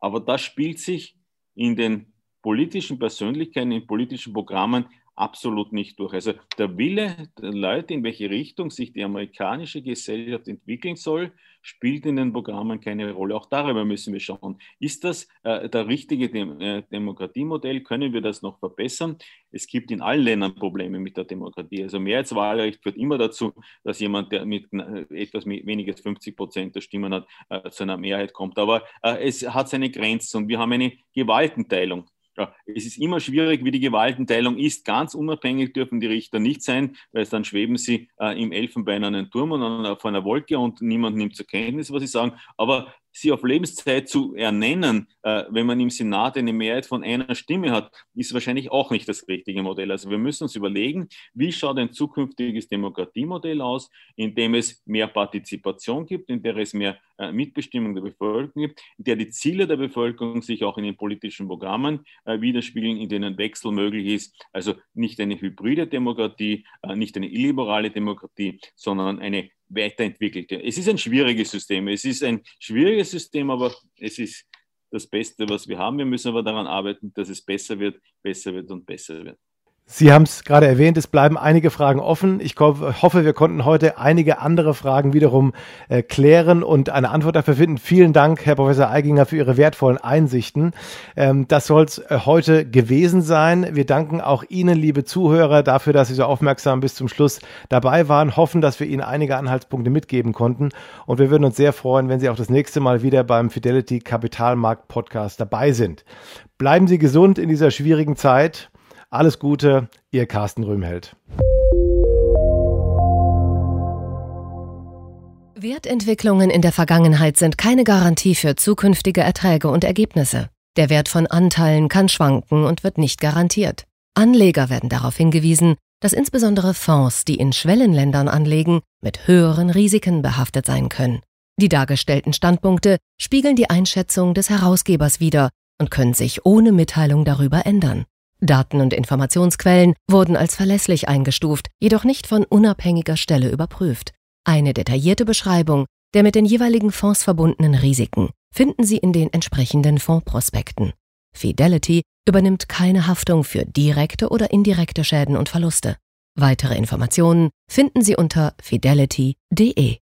Aber das spielt sich in den politischen Persönlichkeiten, in politischen Programmen absolut nicht durch. Also der Wille der Leute, in welche Richtung sich die amerikanische Gesellschaft entwickeln soll, spielt in den Programmen keine Rolle. Auch darüber müssen wir schauen. Ist das äh, der richtige Dem äh, Demokratiemodell? Können wir das noch verbessern? Es gibt in allen Ländern Probleme mit der Demokratie. Also Mehrheitswahlrecht führt immer dazu, dass jemand, der mit äh, etwas weniger als 50 Prozent der Stimmen hat, äh, zu einer Mehrheit kommt. Aber äh, es hat seine Grenzen und wir haben eine Gewaltenteilung. Ja, es ist immer schwierig, wie die Gewaltenteilung ist. Ganz unabhängig dürfen die Richter nicht sein, weil dann schweben sie äh, im Elfenbein an einem Turm und an, auf einer Wolke und niemand nimmt zur Kenntnis, was sie sagen. Aber sie auf Lebenszeit zu ernennen, äh, wenn man im Senat eine Mehrheit von einer Stimme hat, ist wahrscheinlich auch nicht das richtige Modell. Also wir müssen uns überlegen, wie schaut ein zukünftiges Demokratiemodell aus, in dem es mehr Partizipation gibt, in der es mehr äh, Mitbestimmung der Bevölkerung gibt, in der die Ziele der Bevölkerung sich auch in den politischen Programmen äh, widerspiegeln, in denen Wechsel möglich ist. Also nicht eine hybride Demokratie, äh, nicht eine illiberale Demokratie, sondern eine weiterentwickelte. Es ist ein schwieriges System. Es ist ein schwieriges System, aber es ist das Beste, was wir haben. Wir müssen aber daran arbeiten, dass es besser wird, besser wird und besser wird. Sie haben es gerade erwähnt, es bleiben einige Fragen offen. Ich hoffe, wir konnten heute einige andere Fragen wiederum äh, klären und eine Antwort dafür finden. Vielen Dank, Herr Professor Eiginger, für Ihre wertvollen Einsichten. Ähm, das soll es äh, heute gewesen sein. Wir danken auch Ihnen, liebe Zuhörer, dafür, dass Sie so aufmerksam bis zum Schluss dabei waren. Hoffen, dass wir Ihnen einige Anhaltspunkte mitgeben konnten. Und wir würden uns sehr freuen, wenn Sie auch das nächste Mal wieder beim Fidelity Kapitalmarkt Podcast dabei sind. Bleiben Sie gesund in dieser schwierigen Zeit. Alles Gute, Ihr Carsten Röhmheld. Wertentwicklungen in der Vergangenheit sind keine Garantie für zukünftige Erträge und Ergebnisse. Der Wert von Anteilen kann schwanken und wird nicht garantiert. Anleger werden darauf hingewiesen, dass insbesondere Fonds, die in Schwellenländern anlegen, mit höheren Risiken behaftet sein können. Die dargestellten Standpunkte spiegeln die Einschätzung des Herausgebers wider und können sich ohne Mitteilung darüber ändern. Daten und Informationsquellen wurden als verlässlich eingestuft, jedoch nicht von unabhängiger Stelle überprüft. Eine detaillierte Beschreibung der mit den jeweiligen Fonds verbundenen Risiken finden Sie in den entsprechenden Fondsprospekten. Fidelity übernimmt keine Haftung für direkte oder indirekte Schäden und Verluste. Weitere Informationen finden Sie unter fidelity.de.